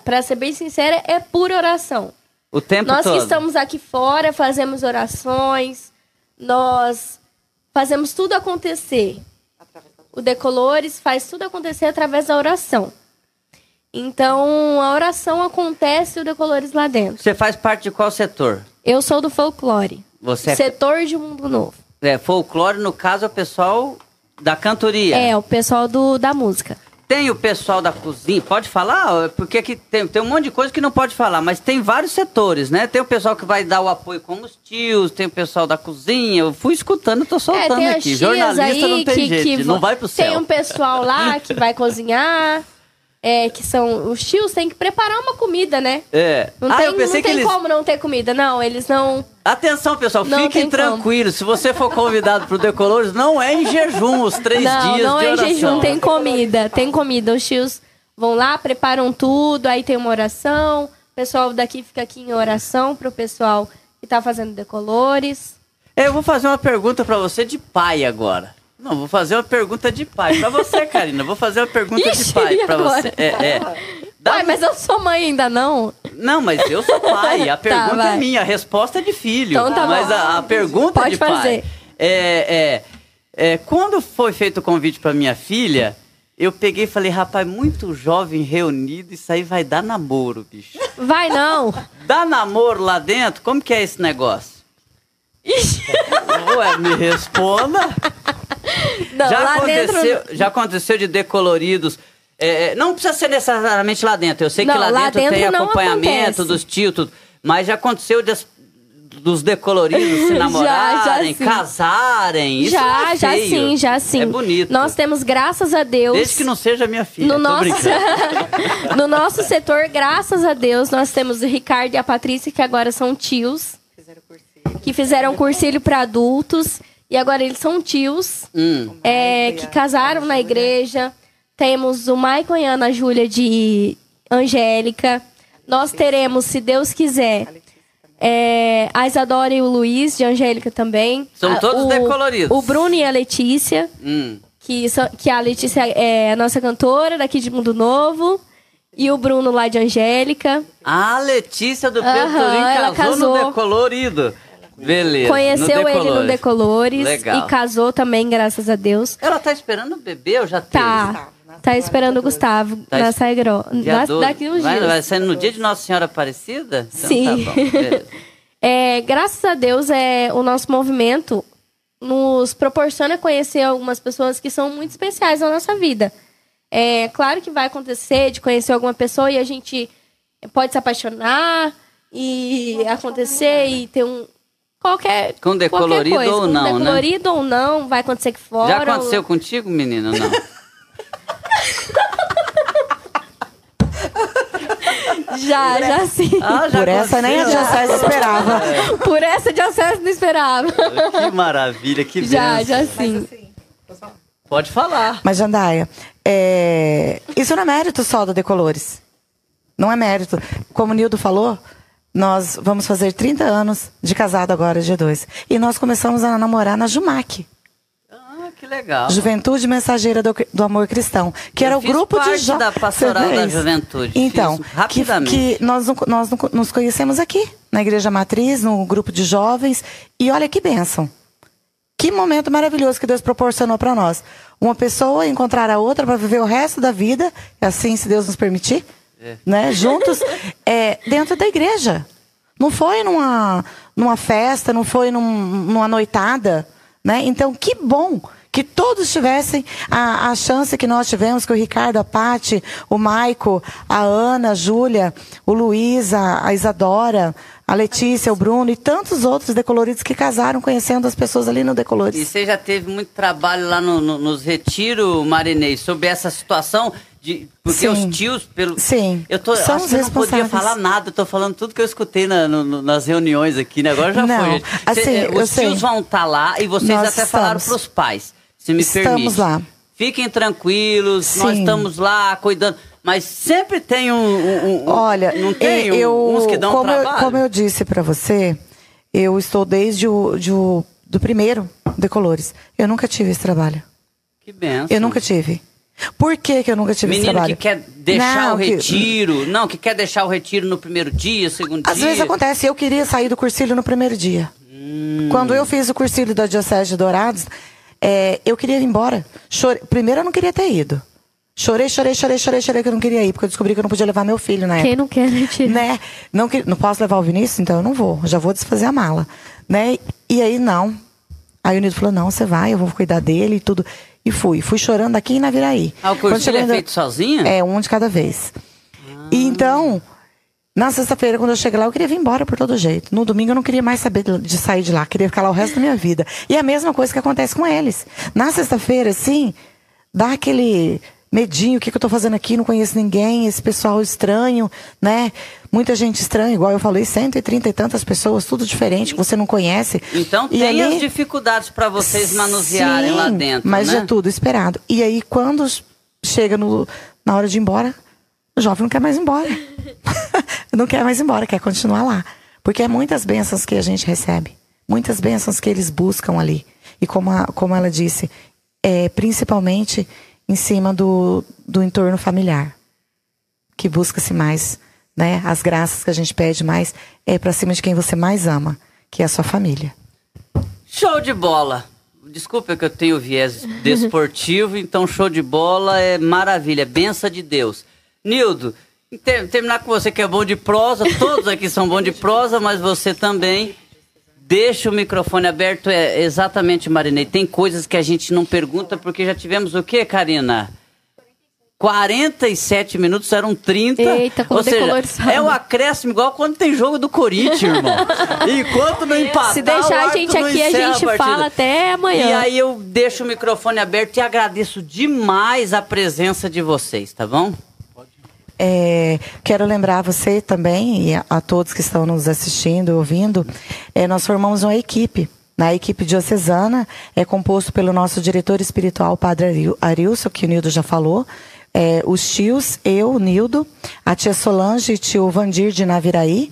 Pra ser bem sincera, é pura oração. O tempo Nós todo. que estamos aqui fora fazemos orações, nós fazemos tudo acontecer. O Decolores faz tudo acontecer através da oração. Então, a oração acontece e o Decolores lá dentro. Você faz parte de qual setor? Eu sou do folclore. Você é- Setor de Mundo Novo. É, folclore, no caso, é o pessoal da cantoria. É, o pessoal do, da música. Tem o pessoal da cozinha, pode falar? Porque aqui tem, tem um monte de coisa que não pode falar, mas tem vários setores, né? Tem o pessoal que vai dar o apoio como os tios, tem o pessoal da cozinha. Eu fui escutando, tô soltando é, tem as aqui. Jornalista não tem que, jeito, que não vai pro céu. Tem um pessoal lá que vai cozinhar, é, que são os tios, tem que preparar uma comida, né? É. Não ah, tem, eu pensei não que tem eles. como não ter comida, não. Eles não. Atenção, pessoal, Não fiquem como. tranquilos. Se você for convidado pro Decolores, não é em jejum os três não, dias não de é em jejum, tem comida. Tem comida. Os tios vão lá, preparam tudo, aí tem uma oração. O pessoal daqui fica aqui em oração pro pessoal que tá fazendo decolores. É, Eu vou fazer uma pergunta pra você de pai agora. Não, vou fazer uma pergunta de pai. Pra você, Karina, vou fazer uma pergunta de Ixi, pai e pra agora? você. É, é. Dá- Ai, mas eu sou mãe ainda não. Não, mas eu sou pai. A Tá, pergunta é vai. minha, a resposta é de filho. Então tá bom. mas a, a pergunta é Pode de pai. fazer. É, é, é, quando foi feito o convite pra minha filha, eu peguei e falei, rapaz, muito jovem reunido, isso aí vai dar namoro, bicho. Vai não. Dá namoro lá dentro? Como que é esse negócio? Ué, me responda. Não, já, lá aconteceu, dentro. já aconteceu de decoloridos. é, é, não precisa ser necessariamente lá dentro. Eu sei que Não, lá, lá dentro, tem dentro não acompanhamento acontece. dos tios, tudo. Mas já aconteceu das- dos decoloridos se Já, namorarem, já sim. casarem. Isso não já, é já feio. sim, já sim. É bonito. Nós temos, graças a Deus. Desde que não seja minha filha. no nosso, no nosso setor, graças a Deus, nós temos o Ricardo e a Patrícia, que agora são tios. Que fizeram cursilho para adultos. E agora eles são tios. Hum. é, que casaram na igreja. Temos o Maicon e a Ana Júlia de Angélica. Nós teremos, se Deus quiser, é, a Isadora e o Luiz de Angélica também. São A- todos o, decoloridos. O Bruno e a Letícia, Hum. que, são- que a Letícia é a nossa cantora daqui de Mundo Novo. E o Bruno lá de Angélica. A Letícia do Pedro Aham, Turim ela casou, no casou. decolorido. Beleza. Conheceu ele no Decolores. Legal. E casou também, graças a Deus. Ela tá esperando o bebê ou já teve? Tá. Tá esperando o Gustavo Tá na es- Saigro. Dia na- 12. Daqui uns vai, dias. Vai ser no dia de Nossa Senhora Aparecida? Então Sim. tá bom. É, graças a Deus, é, o nosso movimento nos proporciona conhecer algumas pessoas que são muito especiais na nossa vida. É claro que vai acontecer de conhecer alguma pessoa e a gente pode se apaixonar e acontecer e ter um qualquer Com decolorido qualquer coisa. ou Com não, né? decolorido ou não, vai acontecer aqui fora. Já aconteceu contigo, menina? Não. Já, já sim. Ah, já Por essa nem a aconteceu? diocese esperava. Por essa de acesso não esperava. Que maravilha, que Já, benção. já sim. Pode falar. Mas, Jandaia, é, isso não é mérito só do Decolores. Não é mérito. Como o Nildo falou, nós vamos fazer 30 anos de casado agora, dia 2. E nós começamos a namorar na Jumac. Ah, que legal. Juventude Mensageira do, do Amor Cristão, que Eu era o grupo de jovens. da pastoral da juventude, Então, fiz que, rapidamente. que nós, não- nós não- nos conhecemos aqui, na Igreja Matriz, no grupo de jovens. E olha que bênção. Que momento maravilhoso que Deus proporcionou para nós. Uma pessoa encontrar a outra para viver o resto da vida, assim, se Deus nos permitir, É. né? Juntos, é, dentro da igreja. Não foi numa, numa festa, não foi num- numa noitada, né? Então, que bom que todos tivessem a, a chance que nós tivemos, que o Ricardo, a Pati, o Maico, a Ana, a Júlia, o Luiz, a, a Isadora, a Letícia, o Bruno e tantos outros decoloridos que casaram conhecendo as pessoas ali no E Decolores. você já teve muito trabalho lá no, no- nos retiros, Marinês, sobre essa situação de. Porque Sim. os tios, pelo. Sim. Eu tô, São acho os que eu não podia falar nada, eu tô falando tudo que eu escutei na- no- nas reuniões aqui, né? Agora já Não, foi. gente. assim, Cê- eu os sei. tios vão estar lá e vocês Nós até falaram estamos. pros pais, se me Estamos permite. lá. Fiquem tranquilos, nós Sim. estamos lá cuidando. Mas sempre tem um. um, um Olha, não tem eu, uns que dão como trabalho. Eu, como eu disse para você, eu estou desde o de o- do primeiro Decolores. Eu nunca tive esse trabalho. Que benção. Eu nunca tive. Por que, que eu nunca tive esse Menino trabalho? que quer deixar Não, o que- retiro. Não, que quer deixar o retiro no primeiro dia, segundo Às dia. vezes acontece, eu queria sair do cursilho no primeiro dia. Hum. Quando eu fiz o cursilho da Diocese de Dourados, é, eu queria ir embora. Chore- Primeiro eu não queria ter ido. Chorei, chorei, chorei, chorei, chorei que eu não queria ir, porque eu descobri que eu não podia levar meu filho na época. Quem não quer, né, tia? né? Não, que- não posso levar o Vinícius, então eu não vou. Já vou desfazer a mala. Né? E aí, não. Aí o Nildo falou, não, você vai, eu vou cuidar dele e tudo. E fui. Fui chorando aqui em Naviraí. Ah, o chegou é feito sozinho? É, um de cada vez. E então, na sexta-feira, quando eu cheguei lá, eu queria vir embora por todo jeito. No domingo eu não queria mais saber de- de sair de lá, queria ficar lá o resto da minha vida. E a mesma coisa que acontece com eles. Na sexta-feira, assim, dá aquele medinho, o que, que eu tô fazendo aqui, não conheço ninguém, esse pessoal estranho, né? Muita gente estranha, igual eu falei, 130 e tantas pessoas, tudo diferente, que você não conhece. Então E tem ali- as dificuldades para vocês manusearem Sim, lá dentro, Mas né? é tudo esperado. E aí, quando chega no, na hora de ir embora, o jovem não quer mais ir embora. não quer mais ir embora, quer continuar lá. Porque é muitas bênçãos que a gente recebe. Muitas bênçãos que eles buscam ali. E como, a- como ela disse, é, principalmente em cima do, do entorno familiar. Que busca-se mais, né? As graças que a gente pede mais é para cima de quem você mais ama, que é a sua família. Show de bola. Desculpa que eu tenho viés desportivo, então show de bola é maravilha, benção de Deus. Nildo, ter- terminar com você que é bom de prosa, todos aqui são bons de prosa, mas você também. Deixa o microfone aberto, é exatamente, Marinei. Tem coisas que a gente não pergunta, porque já tivemos o quê, Karina? 47 minutos, eram 30. Eita, como Ou seja, é o acréscimo igual quando tem jogo do Corinthians, irmão. Enquanto não empatar, Se deixar a gente aqui, a gente partida. fala até amanhã. E aí eu deixo o microfone aberto e agradeço demais a presença de vocês, tá bom? É, quero lembrar você também e a, a todos que estão nos assistindo, ouvindo, é, nós formamos uma equipe. Na equipe diocesana é composto pelo nosso diretor espiritual, Padre Aril- Arilson, que o Nildo já falou, é, os tios, eu, Nildo, a tia Solange e tio Vandir de Naviraí,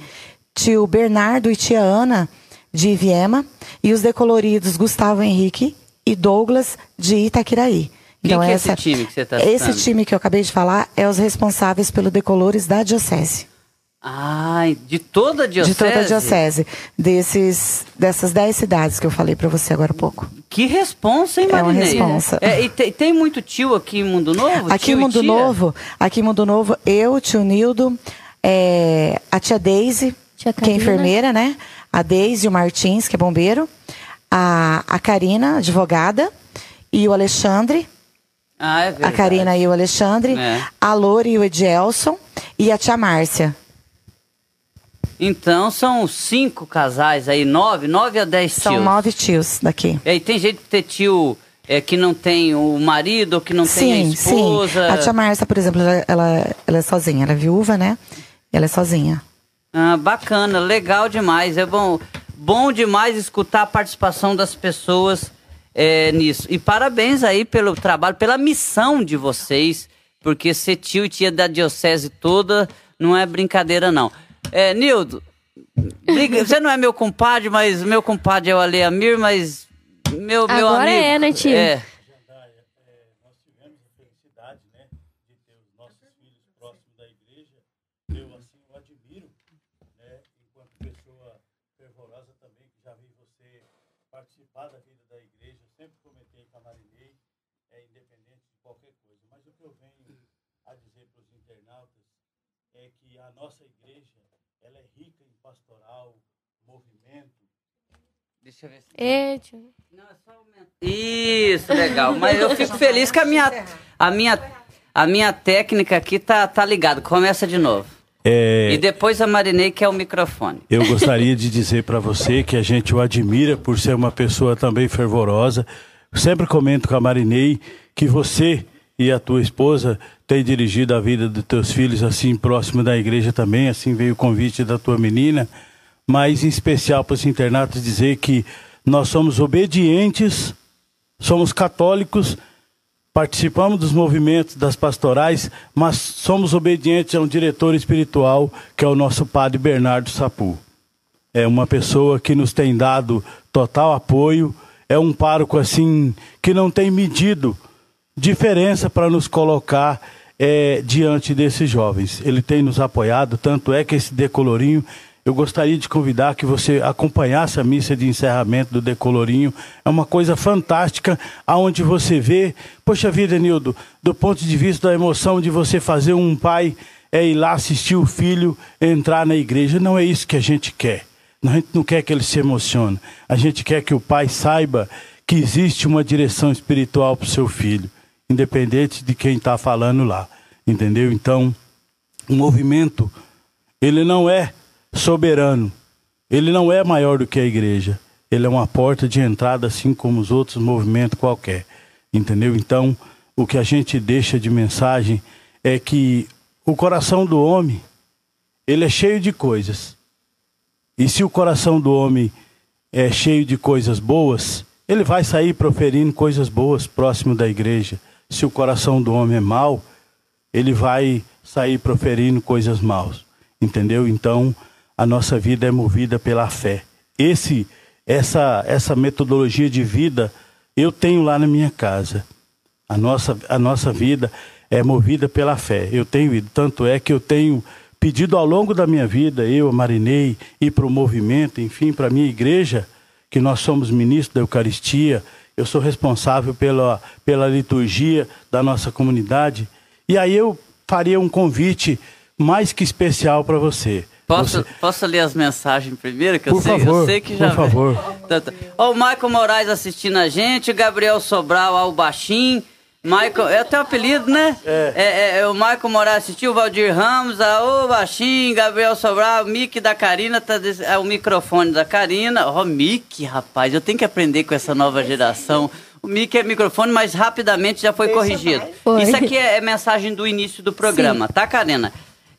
tio Bernardo e tia Ana de Iviema, e os decoloridos Gustavo Henrique e Douglas de Itaquiraí. Quem que é esse time que você tá Esse citando? time que eu acabei de falar é os responsáveis pelo Decolores da Diocese. Ai, de toda a diocese? De toda a Diocese. Desses, dessas dez cidades que eu falei para você agora há pouco. Que responsa, hein, É uma Marinei? responsa. É, e te- tem muito tio aqui em Mundo Novo? Aqui em Mundo? Novo, aqui em Mundo Novo, eu, tio Nildo, é, a tia Deise, que é enfermeira, né? A Deise, o Martins, que é bombeiro. A, a Karina, advogada. E o Alexandre, Ah, é a. Karina e o Alexandre. É. A Lore e o Edielson. E a tia Márcia. Então são cinco casais aí, nove, nove a dez São tios. nove tios daqui. E aí tem jeito de ter tio é, que não tem o marido, ou que não tem a sim, esposa. sim. A tia Márcia, por exemplo, ela, ela, ela é sozinha. Ela é viúva, né? Ela é sozinha. Ah, bacana, legal demais. É bom, bom demais escutar a participação das pessoas é, nisso. E parabéns aí pelo trabalho, pela missão de vocês, porque ser tio e tia da diocese toda não é brincadeira, não. É, Nildo, briga- você não é meu compadre, mas meu compadre é o Ale Amir, mas meu, meu Agora amigo. é, né, tio? É. nós tivemos a felicidade, né, de ter os nossos filhos próximos da igreja. Eu, assim, o admiro, né, enquanto pessoa fervorosa também, que já vi você participar da vida da igreja. Eu sempre comentei com a Marinei, é independente de qualquer coisa. Mas o que eu venho a dizer para os internautas é que a nossa igreja, ela é rica em pastoral, movimento, Deixa eu ver se... É, tio. Isso, legal. Mas eu fico feliz que a minha, a minha, a minha técnica aqui tá, tá ligada. Começa de novo. É, E depois a Marinei que é o microfone. Eu gostaria de dizer para você que a gente o admira por ser uma pessoa também fervorosa. Sempre comento com a Marinei que você e a tua esposa têm dirigido a vida dos teus filhos assim próximo da igreja também. Assim veio o convite da tua menina. Mas em especial para os internatos dizer que nós somos obedientes, somos católicos, participamos dos movimentos das pastorais, mas somos obedientes a um diretor espiritual que é o nosso padre Bernardo Sapu. É uma pessoa que nos tem dado total apoio, é um pároco assim que não tem medido diferença para nos colocar é, diante desses jovens. Ele tem nos apoiado, tanto é que esse decolorinho eu gostaria de convidar que você acompanhasse a missa de encerramento do Decolorinho. É uma coisa fantástica, aonde você vê, poxa vida, Nildo, do ponto de vista da emoção de você fazer um pai é ir lá assistir o filho entrar na igreja. Não é isso que a gente quer. A gente não quer que ele se emocione. A gente quer que o pai saiba que existe uma direção espiritual para o seu filho, independente de quem está falando lá. Entendeu? Então, o movimento, ele não é soberano. Ele não é maior do que a igreja. Ele é uma porta de entrada, assim como os outros movimentos qualquer. Entendeu? Então, o que a gente deixa de mensagem é que o coração do homem, ele é cheio de coisas. E se o coração do homem é cheio de coisas boas, ele vai sair proferindo coisas boas próximo da igreja. Se o coração do homem é mau, ele vai sair proferindo coisas maus. Entendeu? Então, a nossa vida é movida pela fé. Esse essa essa metodologia de vida eu tenho lá na minha casa. A nossa a nossa vida é movida pela fé. Eu tenho ido, tanto é que eu tenho pedido ao longo da minha vida, eu, a Marinei, e para o movimento, enfim, para a minha igreja, que nós somos ministros da Eucaristia, eu sou responsável pela, pela liturgia da nossa comunidade. E aí eu faria um convite mais que especial para você. Posso, Você... posso ler as mensagens primeiro? Que por eu sei, favor, eu sei que já. Por favor. Tá, tá. Ó, o Michael Moraes assistindo a gente, Gabriel Sobral ao Baixim. Michael, é até o apelido, né? É. É, é o Michael Moraes assistiu, o Valdir Ramos, a o Baixinho, Gabriel Sobral, o Mick da Karina, tá, é o microfone da Karina. Ó, oh, Mick, rapaz, eu tenho que aprender com essa nova geração. O Mick é microfone, mas rapidamente já foi corrigido. Foi. Isso aqui é, é, mensagem do início do programa, Sim. tá, Karina?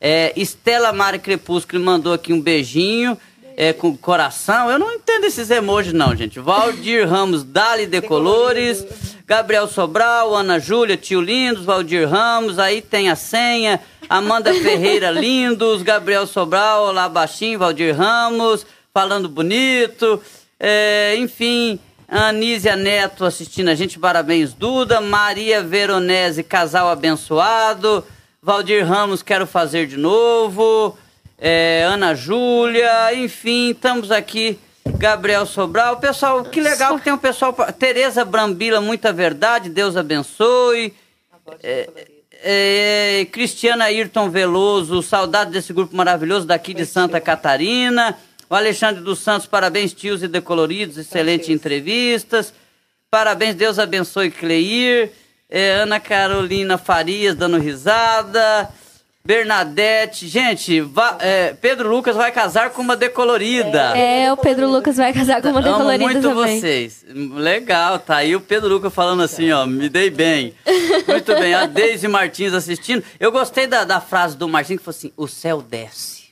É, Estela Mari Crepúsculo mandou aqui um beijinho é, com coração. Eu não entendo esses emojis, não, gente. Valdir Ramos, Dali Decolores. Gabriel Sobral, Ana Júlia, Tio Lindos, Valdir Ramos. Aí tem a senha. Amanda Ferreira Lindos, Gabriel Sobral, lá baixinho, Valdir Ramos, falando bonito. É, enfim, Anísia Neto assistindo a gente, parabéns, Duda. Maria Veronese, casal abençoado. Valdir Ramos, quero fazer de novo. É, Ana Júlia, enfim, estamos aqui. Gabriel Sobral, pessoal, que legal que tem um pessoal. Tereza Brambila, muita verdade, Deus abençoe. É, é, Cristiana Ayrton Veloso, saudade desse grupo maravilhoso daqui de Santa Catarina. O Alexandre dos Santos, parabéns, tios e decoloridos, excelentes entrevistas. Parabéns, Deus abençoe Cleir é, Ana Carolina Farias dando risada. Bernadette, gente, va, é, Pedro Lucas vai casar com uma decolorida. É, o Pedro Lucas vai casar com uma decolorida Amo muito também. vocês. Legal, tá aí o Pedro Lucas falando assim, ó, me dei bem. Muito bem, a Deise Martins assistindo. Eu gostei da, da frase do Martins que falou assim, o céu desce.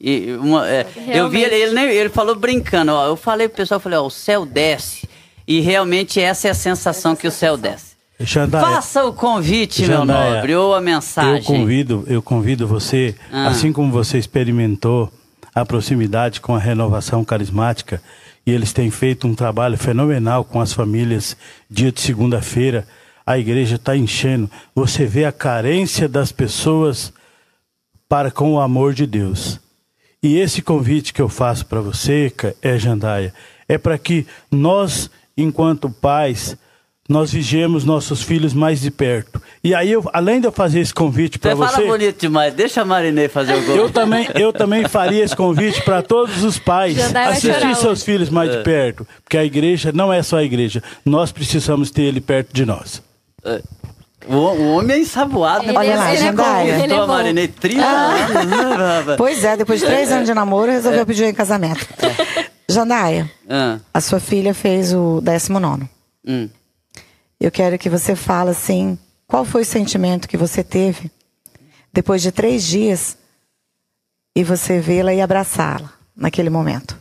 E uma, é, eu vi ele, ele, ele falou brincando, ó, eu falei pro pessoal, falei, ó, o céu desce. E realmente essa é a sensação que o céu desce. Jandaia, Faça o convite, Jandaia, meu nobre, ou a mensagem. Eu convido, eu convido você, ah. assim como você experimentou a proximidade com a renovação carismática, e eles têm feito um trabalho fenomenal com as famílias dia de segunda-feira. A igreja está enchendo. Você vê a carência das pessoas para com o amor de Deus. E esse convite que eu faço para você, é Jandaia, é para que nós, enquanto pais, nós vigiemos nossos filhos mais de perto. E aí, eu, além de eu fazer esse convite para você... Você fala bonito demais, deixa a Marinei fazer o gol. Eu também, eu também faria esse convite para todos os pais assistir seus filhos mais é. de perto. Porque a igreja não é só a igreja, nós precisamos ter ele perto de nós. É. O, o, homem é ensaboado, né? Olha lá, Jandaia. Conquistou a Marinei 30 ah. anos, né, Pois é, depois de três anos de namoro, resolveu é. pedir em casamento. É. Jandaia, ah. a sua filha fez o 19 hum. Eu quero que você fale assim, qual foi o sentimento que você teve depois de três dias e você vê-la e abraçá-la naquele momento.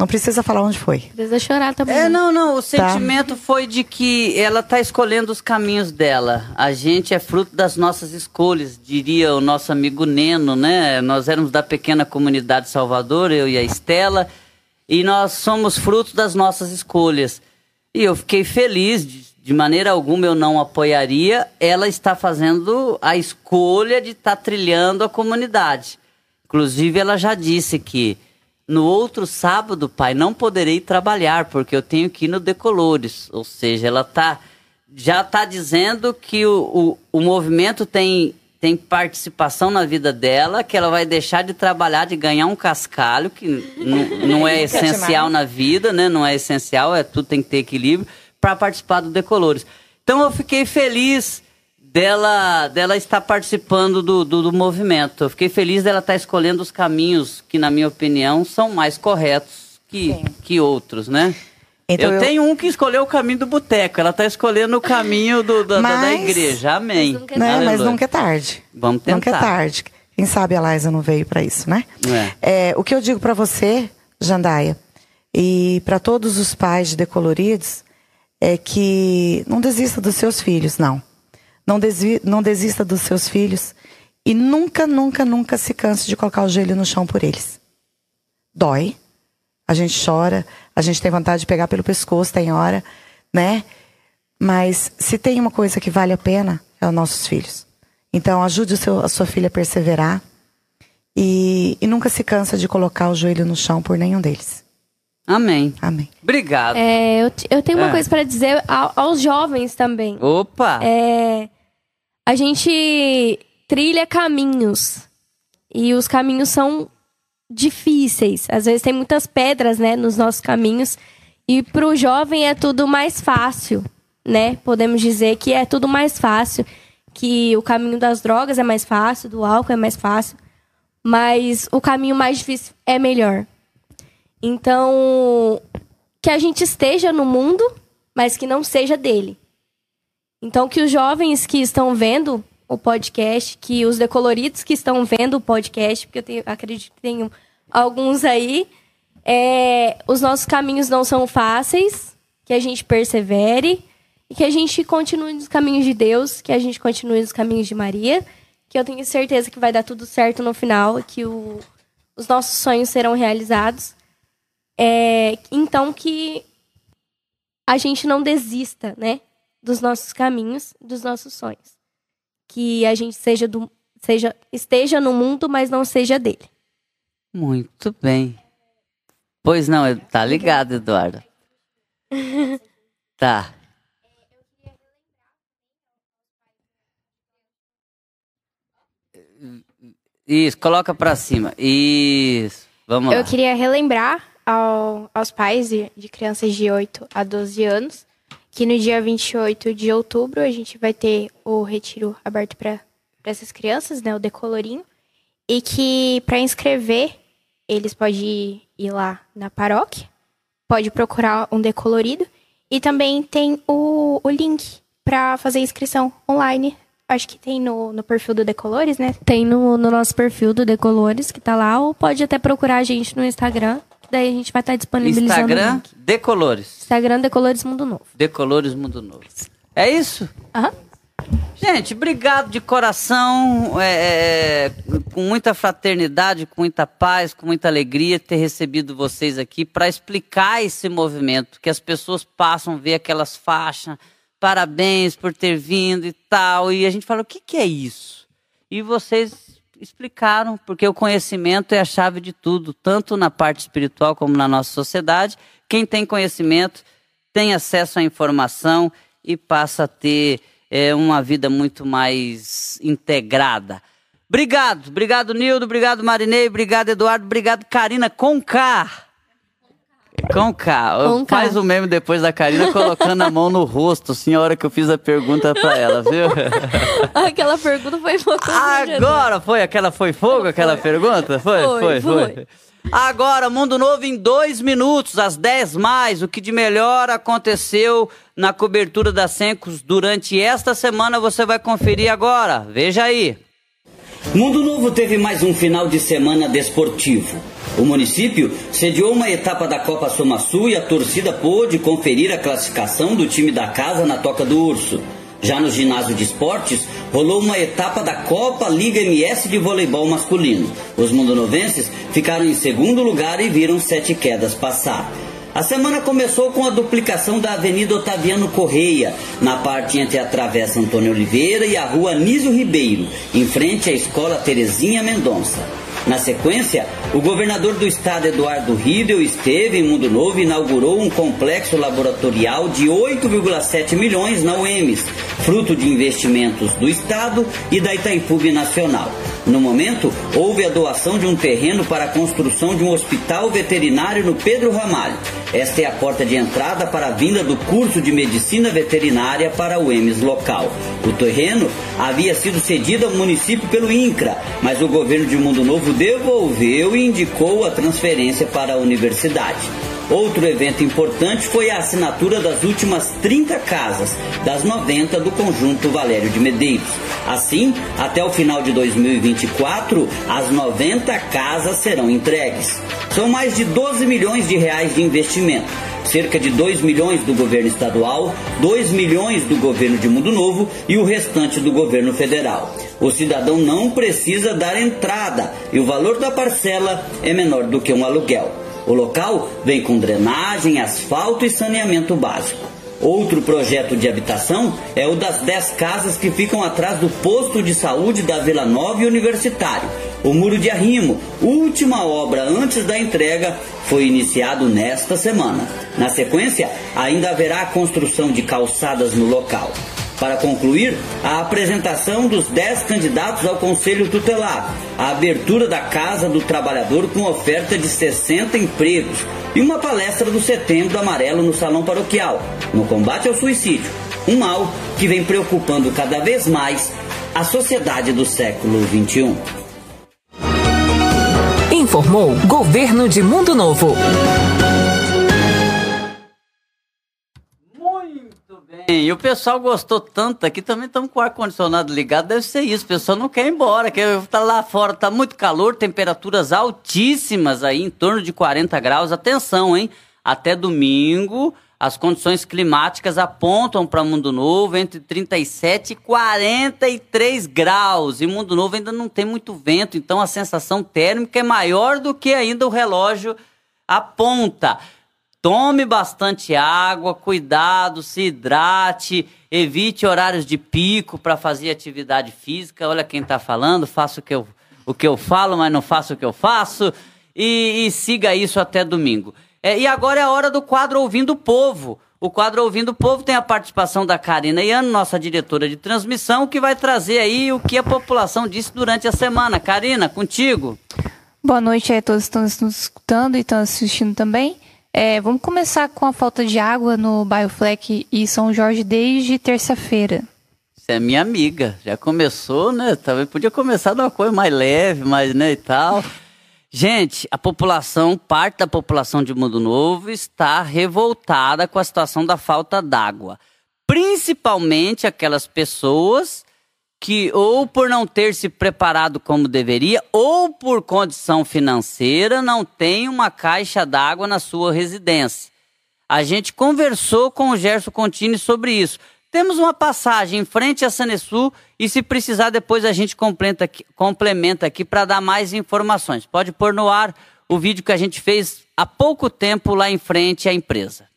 Não precisa falar onde foi. Precisa chorar também. É, né? não, não. O Tá. sentimento foi de que ela está escolhendo os caminhos dela. A gente é fruto das nossas escolhas, diria o nosso amigo Neno, né? Nós éramos da pequena comunidade Salvador, eu e a Estela, e nós somos fruto das nossas escolhas. E eu fiquei feliz, de, de maneira alguma eu não apoiaria. Ela está fazendo a escolha de estar trilhando a comunidade. Inclusive, ela já disse que no outro sábado, pai, não poderei trabalhar porque eu tenho que ir no Decolores. Ou seja, ela tá, já está dizendo que o, o, o movimento tem, tem participação na vida dela, que ela vai deixar de trabalhar, de ganhar um cascalho, que não é essencial na vida, né? Não é essencial, é tudo tem que ter equilíbrio, para participar do Decolores. Então eu fiquei feliz dela, dela estar participando do, do, do movimento. Eu fiquei feliz dela estar escolhendo os caminhos que, na minha opinião, são mais corretos que, que outros, né? Então eu, eu- tenho um que escolheu o caminho do boteco. Ela está escolhendo o caminho do, da, da- da Mas- igreja. Amém. Mas nunca é Né? Mas Aleluia. nunca é tarde. Vamos Nunca é tentar. tarde. Quem sabe a Liza não veio para isso, né? É, o que eu digo para você, Jandaia, e para todos os pais de decoloridos, é que não desista dos seus filhos, não. Não, não desista dos seus filhos e nunca, nunca, nunca se canse de colocar o joelho no chão por eles. Dói, a gente chora, a gente tem vontade de pegar pelo pescoço, tem hora, né? Mas se tem uma coisa que vale a pena, é os nossos filhos. Então ajude seu, a sua filha a perseverar e, e nunca se cansa de colocar o joelho no chão por nenhum deles. Amém. Amém. Obrigado. É, eu, eu tenho uma É. coisa pra dizer ao- aos jovens também. Opa! É, a gente trilha caminhos e os caminhos são difíceis. Às vezes tem muitas pedras, né, nos nossos caminhos e pro jovem é tudo mais fácil, né? Podemos dizer que é tudo mais fácil, que o caminho das drogas é mais fácil, do álcool é mais fácil, mas o caminho mais difícil é melhor. Então, que a gente esteja no mundo, mas que não seja dele. Então, que os jovens que estão vendo o podcast, que os decoloridos que estão vendo o podcast, porque eu tenho- acredito que tenho alguns aí, é, os nossos caminhos não são fáceis, que a gente persevere e que a gente continue nos caminhos de Deus, que a gente continue nos caminhos de Maria, que eu tenho certeza que vai dar tudo certo no final, que o- os nossos sonhos serão realizados. É, então, que a gente não desista, né? Dos nossos caminhos, dos nossos sonhos. Que a gente seja do, seja, esteja no mundo, mas não seja dele. Muito bem. Pois não, tá ligado, Eduardo. Tá. Isso, coloca pra cima. Isso. Vamos lá. Eu queria relembrar ao- aos pais de, de crianças de 8 a 12 anos que no dia 28 de outubro a gente vai ter o retiro aberto para essas crianças, né, o decolorinho, e que para inscrever eles podem ir lá na paróquia, pode procurar um decolorido e também tem o, o link para fazer inscrição online. Acho que tem no, no perfil do Decolores, né? Tem no, no nosso perfil do Decolores, que tá lá, ou pode até procurar a gente no Instagram, daí a gente vai estar disponibilizando o Instagram. Decolores. Instagram Decolores Mundo Novo. Decolores Mundo Novo. É isso? Aham. Gente, obrigado de coração, é, é, com muita fraternidade, com muita paz, com muita alegria ter recebido vocês aqui para explicar esse movimento, que as pessoas passam a ver aquelas faixas, parabéns por ter vindo e tal, e a gente fala, o que, que é isso? E vocês explicaram, porque o conhecimento é a chave de tudo, tanto na parte espiritual como na nossa sociedade. Quem tem conhecimento tem acesso à informação e passa a ter é, uma vida muito mais integrada. Obrigado, obrigado Nildo, obrigado Marinei, obrigado Eduardo, obrigado Karina K. Com K. Com K. Faz o meme depois da Karina colocando a mão no rosto, assim, a hora que eu fiz a pergunta pra ela, viu? Aquela pergunta foi pouco. Agora foi aquela foi fogo, aquela pergunta? Foi, foi, Foi, foi. foi. Agora, Mundo Novo em dois minutos, às 10 mais, o que de melhor aconteceu na cobertura da Sencos durante esta semana, você vai conferir agora. Veja aí. Mundo Novo teve mais um final de semana desportivo. O município sediou uma etapa da Copa Soma Sul e a torcida pôde conferir a classificação do time da casa na Toca do Urso. Já no ginásio de esportes, rolou uma etapa da Copa Liga MS de voleibol masculino. Os mundonovenses ficaram em segundo lugar e viram sete quedas passar. A semana começou com a duplicação da Avenida Otaviano Correia, na parte entre a Travessa Antônio Oliveira e a Rua Nísio Ribeiro, em frente à Escola Terezinha Mendonça. Na sequência, o governador do estado, Eduardo Riedel, esteve em Mundo Novo e inaugurou um complexo laboratorial de 8,7 milhões na UEMS, fruto de investimentos do estado e da Itaipu Nacional. No momento, houve a doação de um terreno para a construção de um hospital veterinário no Pedro Ramalho. Esta é a porta de entrada para a vinda do curso de medicina veterinária para o EMS local. O terreno havia sido cedido ao município pelo INCRA, mas o governo de Mundo Novo devolveu e indicou a transferência para a universidade. Outro evento importante foi a assinatura das últimas 30 casas, das 90 do conjunto Valério de Medeiros. Assim, até o final de 2024, as 90 casas serão entregues. São mais de 12 milhões de reais de investimento cerca de 2 milhões do governo estadual, 2 milhões do governo de Mundo Novo e o restante do governo federal. O cidadão não precisa dar entrada e o valor da parcela é menor do que um aluguel. O local vem com drenagem, asfalto e saneamento básico. Outro projeto de habitação é o das 10 casas que ficam atrás do posto de saúde da Vila Nova e Universitário. O Muro de Arrimo, última obra antes da entrega, foi iniciado nesta semana. Na sequência, ainda haverá a construção de calçadas no local. Para concluir, a apresentação dos 10 candidatos ao Conselho Tutelar, a abertura da Casa do Trabalhador com oferta de 60 empregos e uma palestra do Setembro Amarelo no Salão Paroquial, no combate ao suicídio, um mal que vem preocupando cada vez mais a sociedade do século XXI. Informou Governo de Mundo Novo. E o pessoal gostou tanto aqui, também estamos com o ar-condicionado ligado, deve ser isso. O pessoal não quer ir embora, quer estar tá lá fora, tá muito calor, temperaturas altíssimas aí, em torno de 40 graus. Atenção, hein? Até domingo, as condições climáticas apontam para Mundo Novo entre 37 e 43 graus. E Mundo Novo ainda não tem muito vento, então a sensação térmica é maior do que ainda o relógio aponta. Tome bastante água, cuidado, se hidrate, evite horários de pico para fazer atividade física. Olha quem está falando, faça o que, eu, o que eu falo, mas não faço o que eu faço. E, e siga isso até domingo. É, e agora é a hora do quadro Ouvindo o Povo. O quadro Ouvindo o Povo tem a participação da Karina Iano, nossa diretora de transmissão, que vai trazer aí o que a população disse durante a semana. Karina, contigo. Boa noite a todos que estão nos escutando e estão assistindo também. É, vamos começar com a falta de água no bairro Fleck e São Jorge desde terça-feira. Você é minha amiga, já começou, né? Talvez podia começar de uma coisa mais leve, mais, né, e tal. Gente, a população, parte da população de Mundo Novo está revoltada com a situação da falta d'água. Principalmente aquelas pessoas que ou por não ter se preparado como deveria, ou por condição financeira, não tem uma caixa d'água na sua residência. A gente conversou com o Gerson Contini sobre isso. Temos uma passagem em frente a Sanesul e se precisar depois a gente complementa aqui, complementa aqui para dar mais informações. Pode pôr no ar o vídeo que a gente fez há pouco tempo lá em frente à empresa.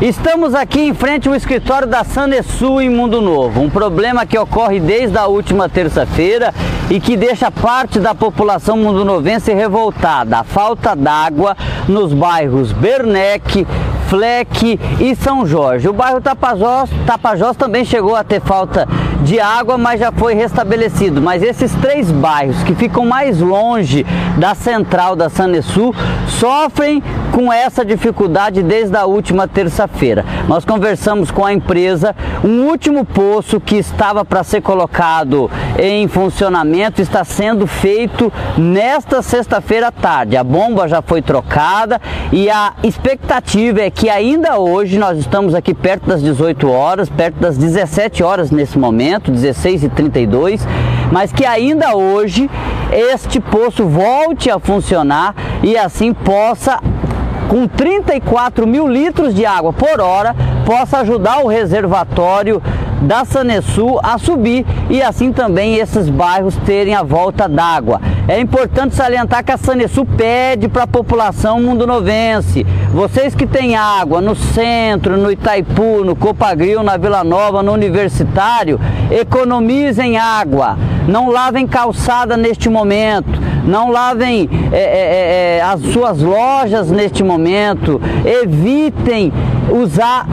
Estamos aqui em frente ao escritório da Sanesul em Mundo Novo. Um problema que ocorre desde a última terça-feira e que deixa parte da população mundonovense revoltada. A falta d'água nos bairros Bernec, Fleck e São Jorge. O bairro Tapajós, Tapajós também chegou a ter falta de água, mas já foi restabelecido. Mas esses três bairros que ficam mais longe da central da Sanesul sofrem com essa dificuldade desde a última terça-feira. Nós conversamos com a empresa, um último poço que estava para ser colocado em funcionamento está sendo feito nesta sexta-feira à tarde. A bomba já foi trocada e a expectativa é que ainda hoje nós estamos aqui perto das 18 horas, perto das 17 horas nesse momento momento, 16 e 32, mas que ainda hoje este poço volte a funcionar e assim possa com 34 mil litros de água por hora, possa ajudar o reservatório da Sanesul a subir e assim também esses bairros terem a volta d'água. É importante salientar que a Sanesul pede para a população mundonovense, vocês que têm água no centro, no Itaipu, no Copagril, na Vila Nova, no Universitário, economizem água, não lavem calçada neste momento, não lavem é, é, é, é as suas lojas neste momento, evitem usar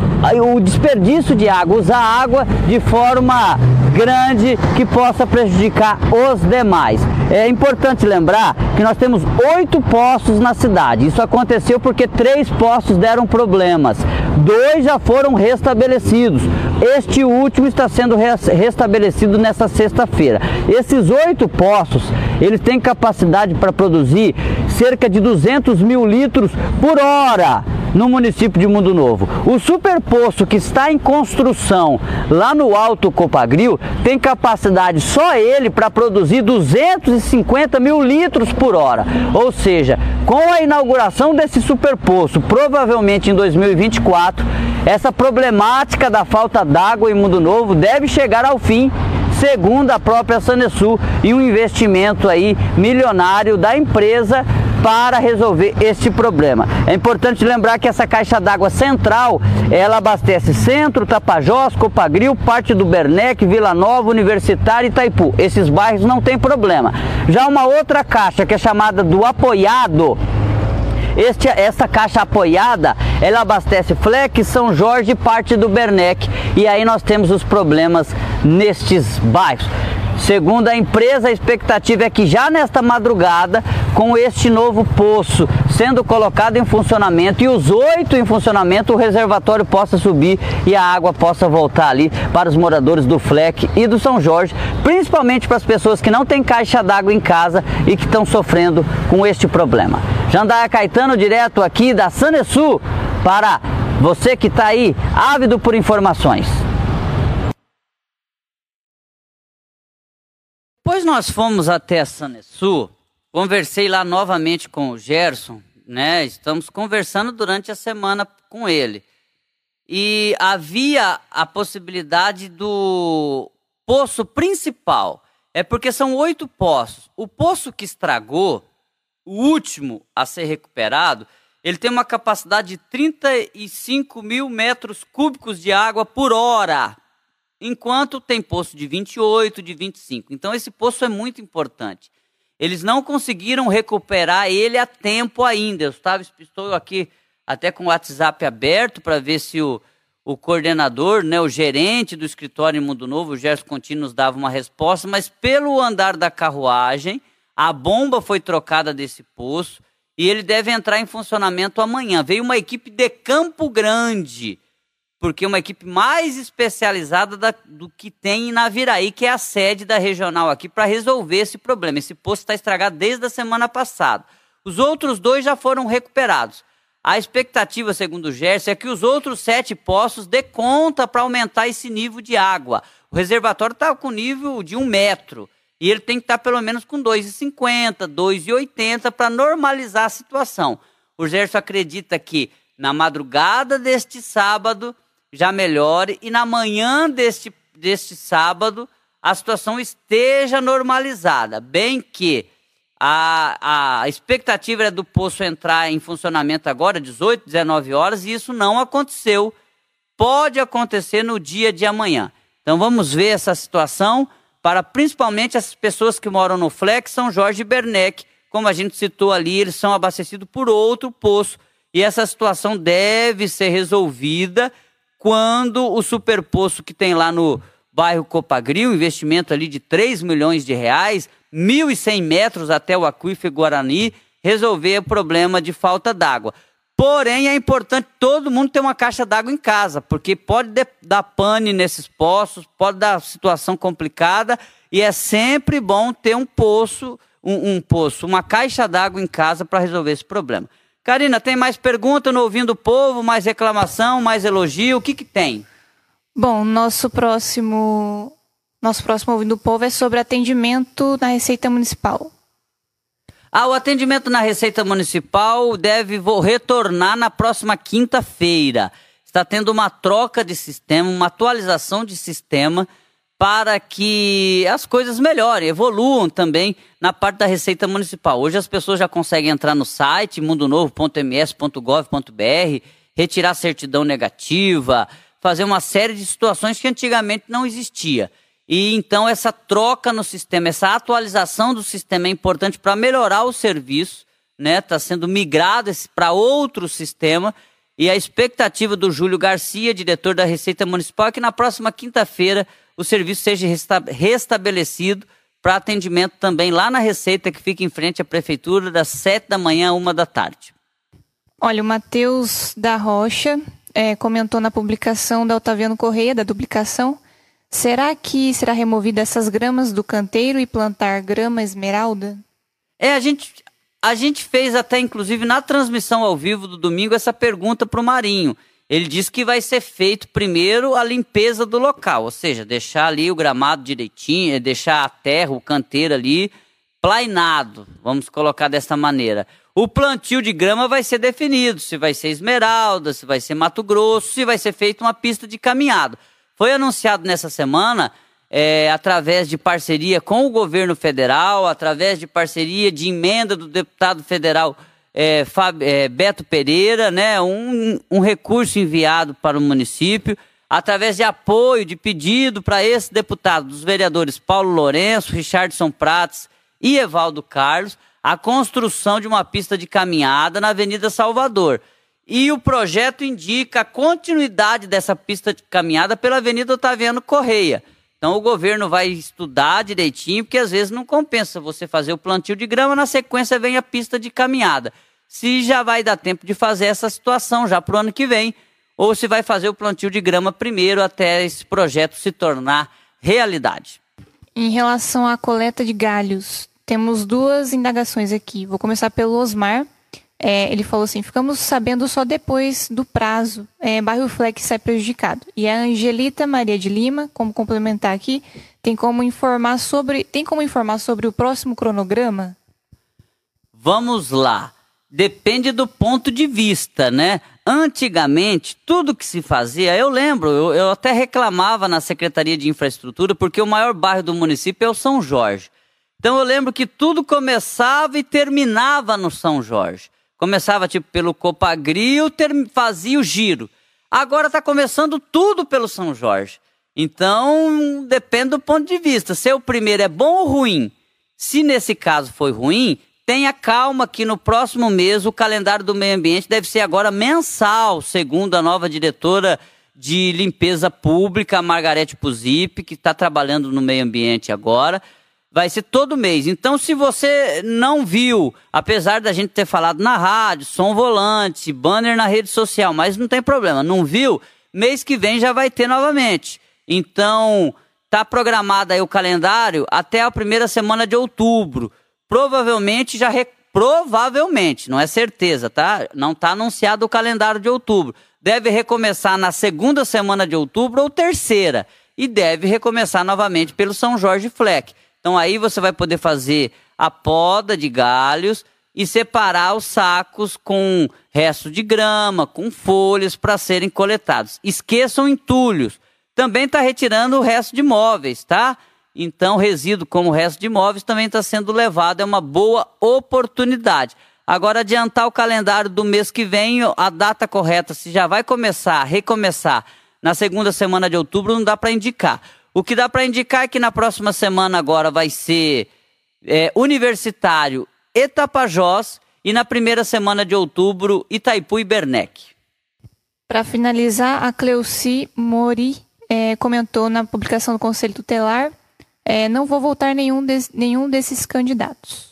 o desperdício de água, usar água de forma grande que possa prejudicar os demais. É importante lembrar que nós temos oito postos na cidade. Isso aconteceu porque três postos deram problemas. Dois já foram restabelecidos. Este último está sendo restabelecido nessa sexta-feira. Esses oito postos, eles têm capacidade para produzir cerca de 200 mil litros por hora no município de Mundo Novo. O superposto que está em construção lá no Alto Copagril tem capacidade só ele para produzir 250 mil litros por hora. Ou seja, com a inauguração desse superposto, provavelmente em 2024, essa problemática da falta d'água em Mundo Novo deve chegar ao fim segundo a própria Sanesul e um investimento aí milionário da empresa para resolver este problema. É importante lembrar que essa caixa d'água central, ela abastece Centro, Tapajós, Copagril, parte do Bernec, Vila Nova, Universitário e Itaipu. Esses bairros não tem problema. Já uma outra caixa que é chamada do apoiado, este, essa caixa apoiada, ela abastece Fleck, São Jorge e parte do Bernec. E aí nós temos os problemas nestes bairros. Segundo a empresa, a expectativa é que já nesta madrugada, com este novo poço sendo colocado em funcionamento e os oito em funcionamento, o reservatório possa subir e a água possa voltar ali para os moradores do Fleck e do São Jorge, principalmente para as pessoas que não têm caixa d'água em casa e que estão sofrendo com este problema. Jandaia Caetano, direto aqui da Sanesul, para você que está aí ávido por informações. Nós fomos até a Sanesu, conversei lá novamente com o Gerson, né? Estamos conversando durante a semana com ele. E havia a possibilidade do poço principal. É porque são oito poços. O poço que estragou, o último a ser recuperado, ele tem uma capacidade de 35 mil metros cúbicos de água por hora enquanto tem poço de 28, de 25. Então esse poço é muito importante. Eles não conseguiram recuperar ele a tempo ainda. Eu estava, estou aqui até com o WhatsApp aberto para ver se o, o coordenador, né, o gerente do escritório em Mundo Novo, o Gerson Contino, nos dava uma resposta, mas pelo andar da carruagem, a bomba foi trocada desse poço e ele deve entrar em funcionamento amanhã. Veio uma equipe de Campo Grande porque uma equipe mais especializada da, do que tem na Viraí, que é a sede da regional aqui, para resolver esse problema. Esse posto está estragado desde a semana passada. Os outros dois já foram recuperados. A expectativa, segundo o Gerson, é que os outros sete poços dê conta para aumentar esse nível de água. O reservatório está com nível de um metro. E ele tem que estar tá pelo menos com 2,50, 2,80 para normalizar a situação. O Gerson acredita que na madrugada deste sábado já melhore e na manhã deste, deste sábado a situação esteja normalizada. Bem que a, a expectativa era do poço entrar em funcionamento agora, 18, 19 horas, e isso não aconteceu. Pode acontecer no dia de amanhã. Então vamos ver essa situação para principalmente as pessoas que moram no Flex, São Jorge e Bernec. Como a gente citou ali, eles são abastecidos por outro poço e essa situação deve ser resolvida quando o superpoço que tem lá no bairro Copagril, investimento ali de 3 milhões de reais, 1.100 metros até o aquífero Guarani, resolver o problema de falta d'água. Porém, é importante todo mundo ter uma caixa d'água em casa, porque pode dar pane nesses poços, pode dar situação complicada, e é sempre bom ter um poço, um, um poço, uma caixa d'água em casa para resolver esse problema. Karina, tem mais pergunta no Ouvindo o Povo, mais reclamação, mais elogio? O que, que tem? Bom, nosso próximo nosso próximo Ouvindo do Povo é sobre atendimento na Receita Municipal. Ah, o atendimento na Receita Municipal deve retornar na próxima quinta-feira. Está tendo uma troca de sistema, uma atualização de sistema para que as coisas melhorem, evoluam também na parte da Receita Municipal. Hoje as pessoas já conseguem entrar no site mundonovo.ms.gov.br, retirar certidão negativa, fazer uma série de situações que antigamente não existia. E então essa troca no sistema, essa atualização do sistema é importante para melhorar o serviço, né? Está sendo migrado para outro sistema. E a expectativa do Júlio Garcia, diretor da Receita Municipal, é que na próxima quinta-feira o serviço seja restabelecido para atendimento também lá na Receita, que fica em frente à Prefeitura, das sete da manhã a uma da tarde. Olha, o Matheus da Rocha é, comentou na publicação da Otaviano Correia, da duplicação, será que será removida essas gramas do canteiro e plantar grama esmeralda? É, a gente, a gente fez até, inclusive, na transmissão ao vivo do domingo, essa pergunta para o Marinho. Ele disse que vai ser feito primeiro a limpeza do local, ou seja, deixar ali o gramado direitinho, é, deixar a terra, o canteiro ali plainado, vamos colocar dessa maneira. O plantio de grama vai ser definido, se vai ser esmeralda, se vai ser Mato Grosso, se vai ser feita uma pista de caminhado. Foi anunciado nessa semana, é, através de parceria com o governo federal, através de parceria de emenda do deputado federal é, é, Beto Pereira, né, um, um recurso enviado para o município, através de apoio, de pedido para esse deputado, dos vereadores Paulo Lourenço, Richardson Prates e Evaldo Carlos, a construção de uma pista de caminhada na Avenida Salvador. E o projeto indica a continuidade dessa pista de caminhada pela Avenida Otaviano Correia. Então o governo vai estudar direitinho, porque às vezes não compensa você fazer o plantio de grama, na sequência vem a pista de caminhada se já vai dar tempo de fazer essa situação já para o ano que vem, ou se vai fazer o plantio de grama primeiro até esse projeto se tornar realidade. Em relação à coleta de galhos, temos duas indagações aqui. Vou começar pelo Osmar. É, ele falou assim: ficamos sabendo só depois do prazo. É, bairro Flex sai prejudicado. E a Angelita Maria de Lima, como complementar aqui, tem como informar sobre, tem como informar sobre o próximo cronograma? Vamos lá depende do ponto de vista, né? Antigamente, tudo que se fazia, eu lembro, eu, eu, até reclamava na Secretaria de Infraestrutura, porque o maior bairro do município é o São Jorge. Então eu lembro que tudo começava e terminava no São Jorge. Começava tipo pelo Copagril, fazia o giro. Agora está começando tudo pelo São Jorge. Então depende do ponto de vista. Se o primeiro é bom ou ruim. Se nesse caso foi ruim, Tenha calma que no próximo mês o calendário do meio ambiente deve ser agora mensal, segundo a nova diretora de limpeza pública, Margarete Puzip, que está trabalhando no meio ambiente agora. Vai ser todo mês. Então, se você não viu, apesar da gente ter falado na rádio, som volante, banner na rede social, mas não tem problema, não viu, mês que vem já vai ter novamente. Então, está programado aí o calendário até a primeira semana de outubro provavelmente já. Re... Provavelmente, não é certeza, tá? Não está anunciado o calendário de outubro. Deve recomeçar na segunda semana de outubro ou terceira. E deve recomeçar novamente pelo São Jorge Fleck. Então aí você vai poder fazer a poda de galhos e separar os sacos com resto de grama, com folhas para serem coletados. Esqueçam entulhos. Também está retirando o resto de móveis, tá? Então, resíduo como o resto de imóveis também está sendo levado, é uma boa oportunidade. Agora, adiantar o calendário do mês que vem, a data correta, se já vai começar, recomeçar na segunda semana de outubro, não dá para indicar. O que dá para indicar é que na próxima semana agora vai ser é, Universitário e Tapajós e na primeira semana de outubro Itaipu e Bernec. Para finalizar, a Cleuci Mori é, comentou na publicação do Conselho Tutelar é, não vou votar nenhum, nenhum desses candidatos.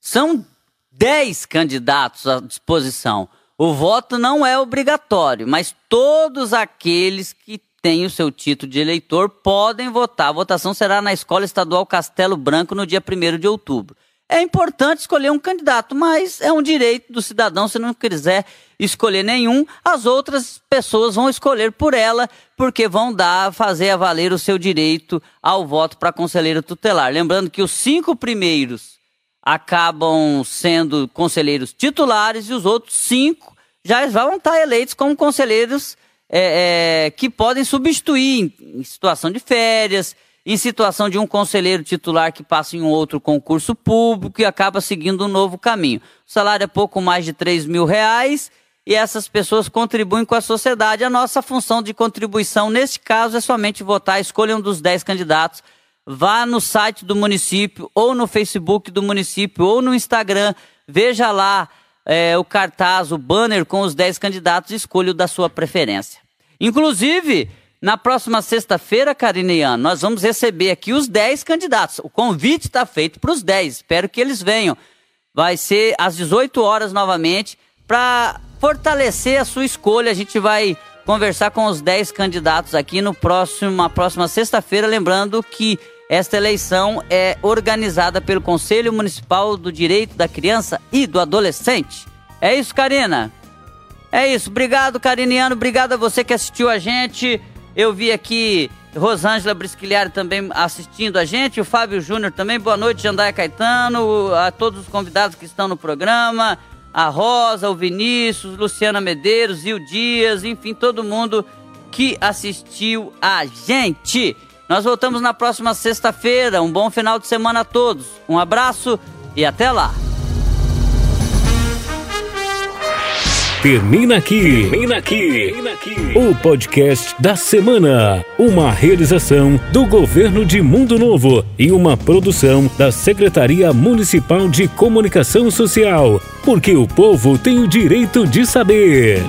São 10 candidatos à disposição. O voto não é obrigatório, mas todos aqueles que têm o seu título de eleitor podem votar. A votação será na Escola Estadual Castelo Branco no dia 1 de outubro. É importante escolher um candidato, mas é um direito do cidadão, se não quiser escolher nenhum, as outras pessoas vão escolher por ela, porque vão dar, fazer valer o seu direito ao voto para conselheiro tutelar. Lembrando que os cinco primeiros acabam sendo conselheiros titulares e os outros cinco já vão estar eleitos como conselheiros é, é, que podem substituir em situação de férias, em situação de um conselheiro titular que passa em um outro concurso público e acaba seguindo um novo caminho. O salário é pouco mais de 3 mil reais e essas pessoas contribuem com a sociedade. A nossa função de contribuição, neste caso, é somente votar, escolha um dos 10 candidatos, vá no site do município, ou no Facebook do município, ou no Instagram, veja lá é, o cartaz, o banner com os 10 candidatos, escolha o da sua preferência. Inclusive, na próxima sexta-feira, Karine e Ana, nós vamos receber aqui os 10 candidatos. O convite está feito para os 10. Espero que eles venham. Vai ser às 18 horas novamente. Para fortalecer a sua escolha, a gente vai conversar com os 10 candidatos aqui no próximo, na próxima sexta-feira. Lembrando que esta eleição é organizada pelo Conselho Municipal do Direito da Criança e do Adolescente. É isso, Karina? É isso. Obrigado, Cariniano. Obrigado a você que assistiu a gente. Eu vi aqui Rosângela Brisquilhari também assistindo a gente, o Fábio Júnior também. Boa noite, Jandaia Caetano, a todos os convidados que estão no programa, a Rosa, o Vinícius, Luciana Medeiros, o Dias, enfim, todo mundo que assistiu a gente. Nós voltamos na próxima sexta-feira. Um bom final de semana a todos. Um abraço e até lá. Termina aqui. Termina aqui. O podcast da semana. Uma realização do Governo de Mundo Novo e uma produção da Secretaria Municipal de Comunicação Social. Porque o povo tem o direito de saber.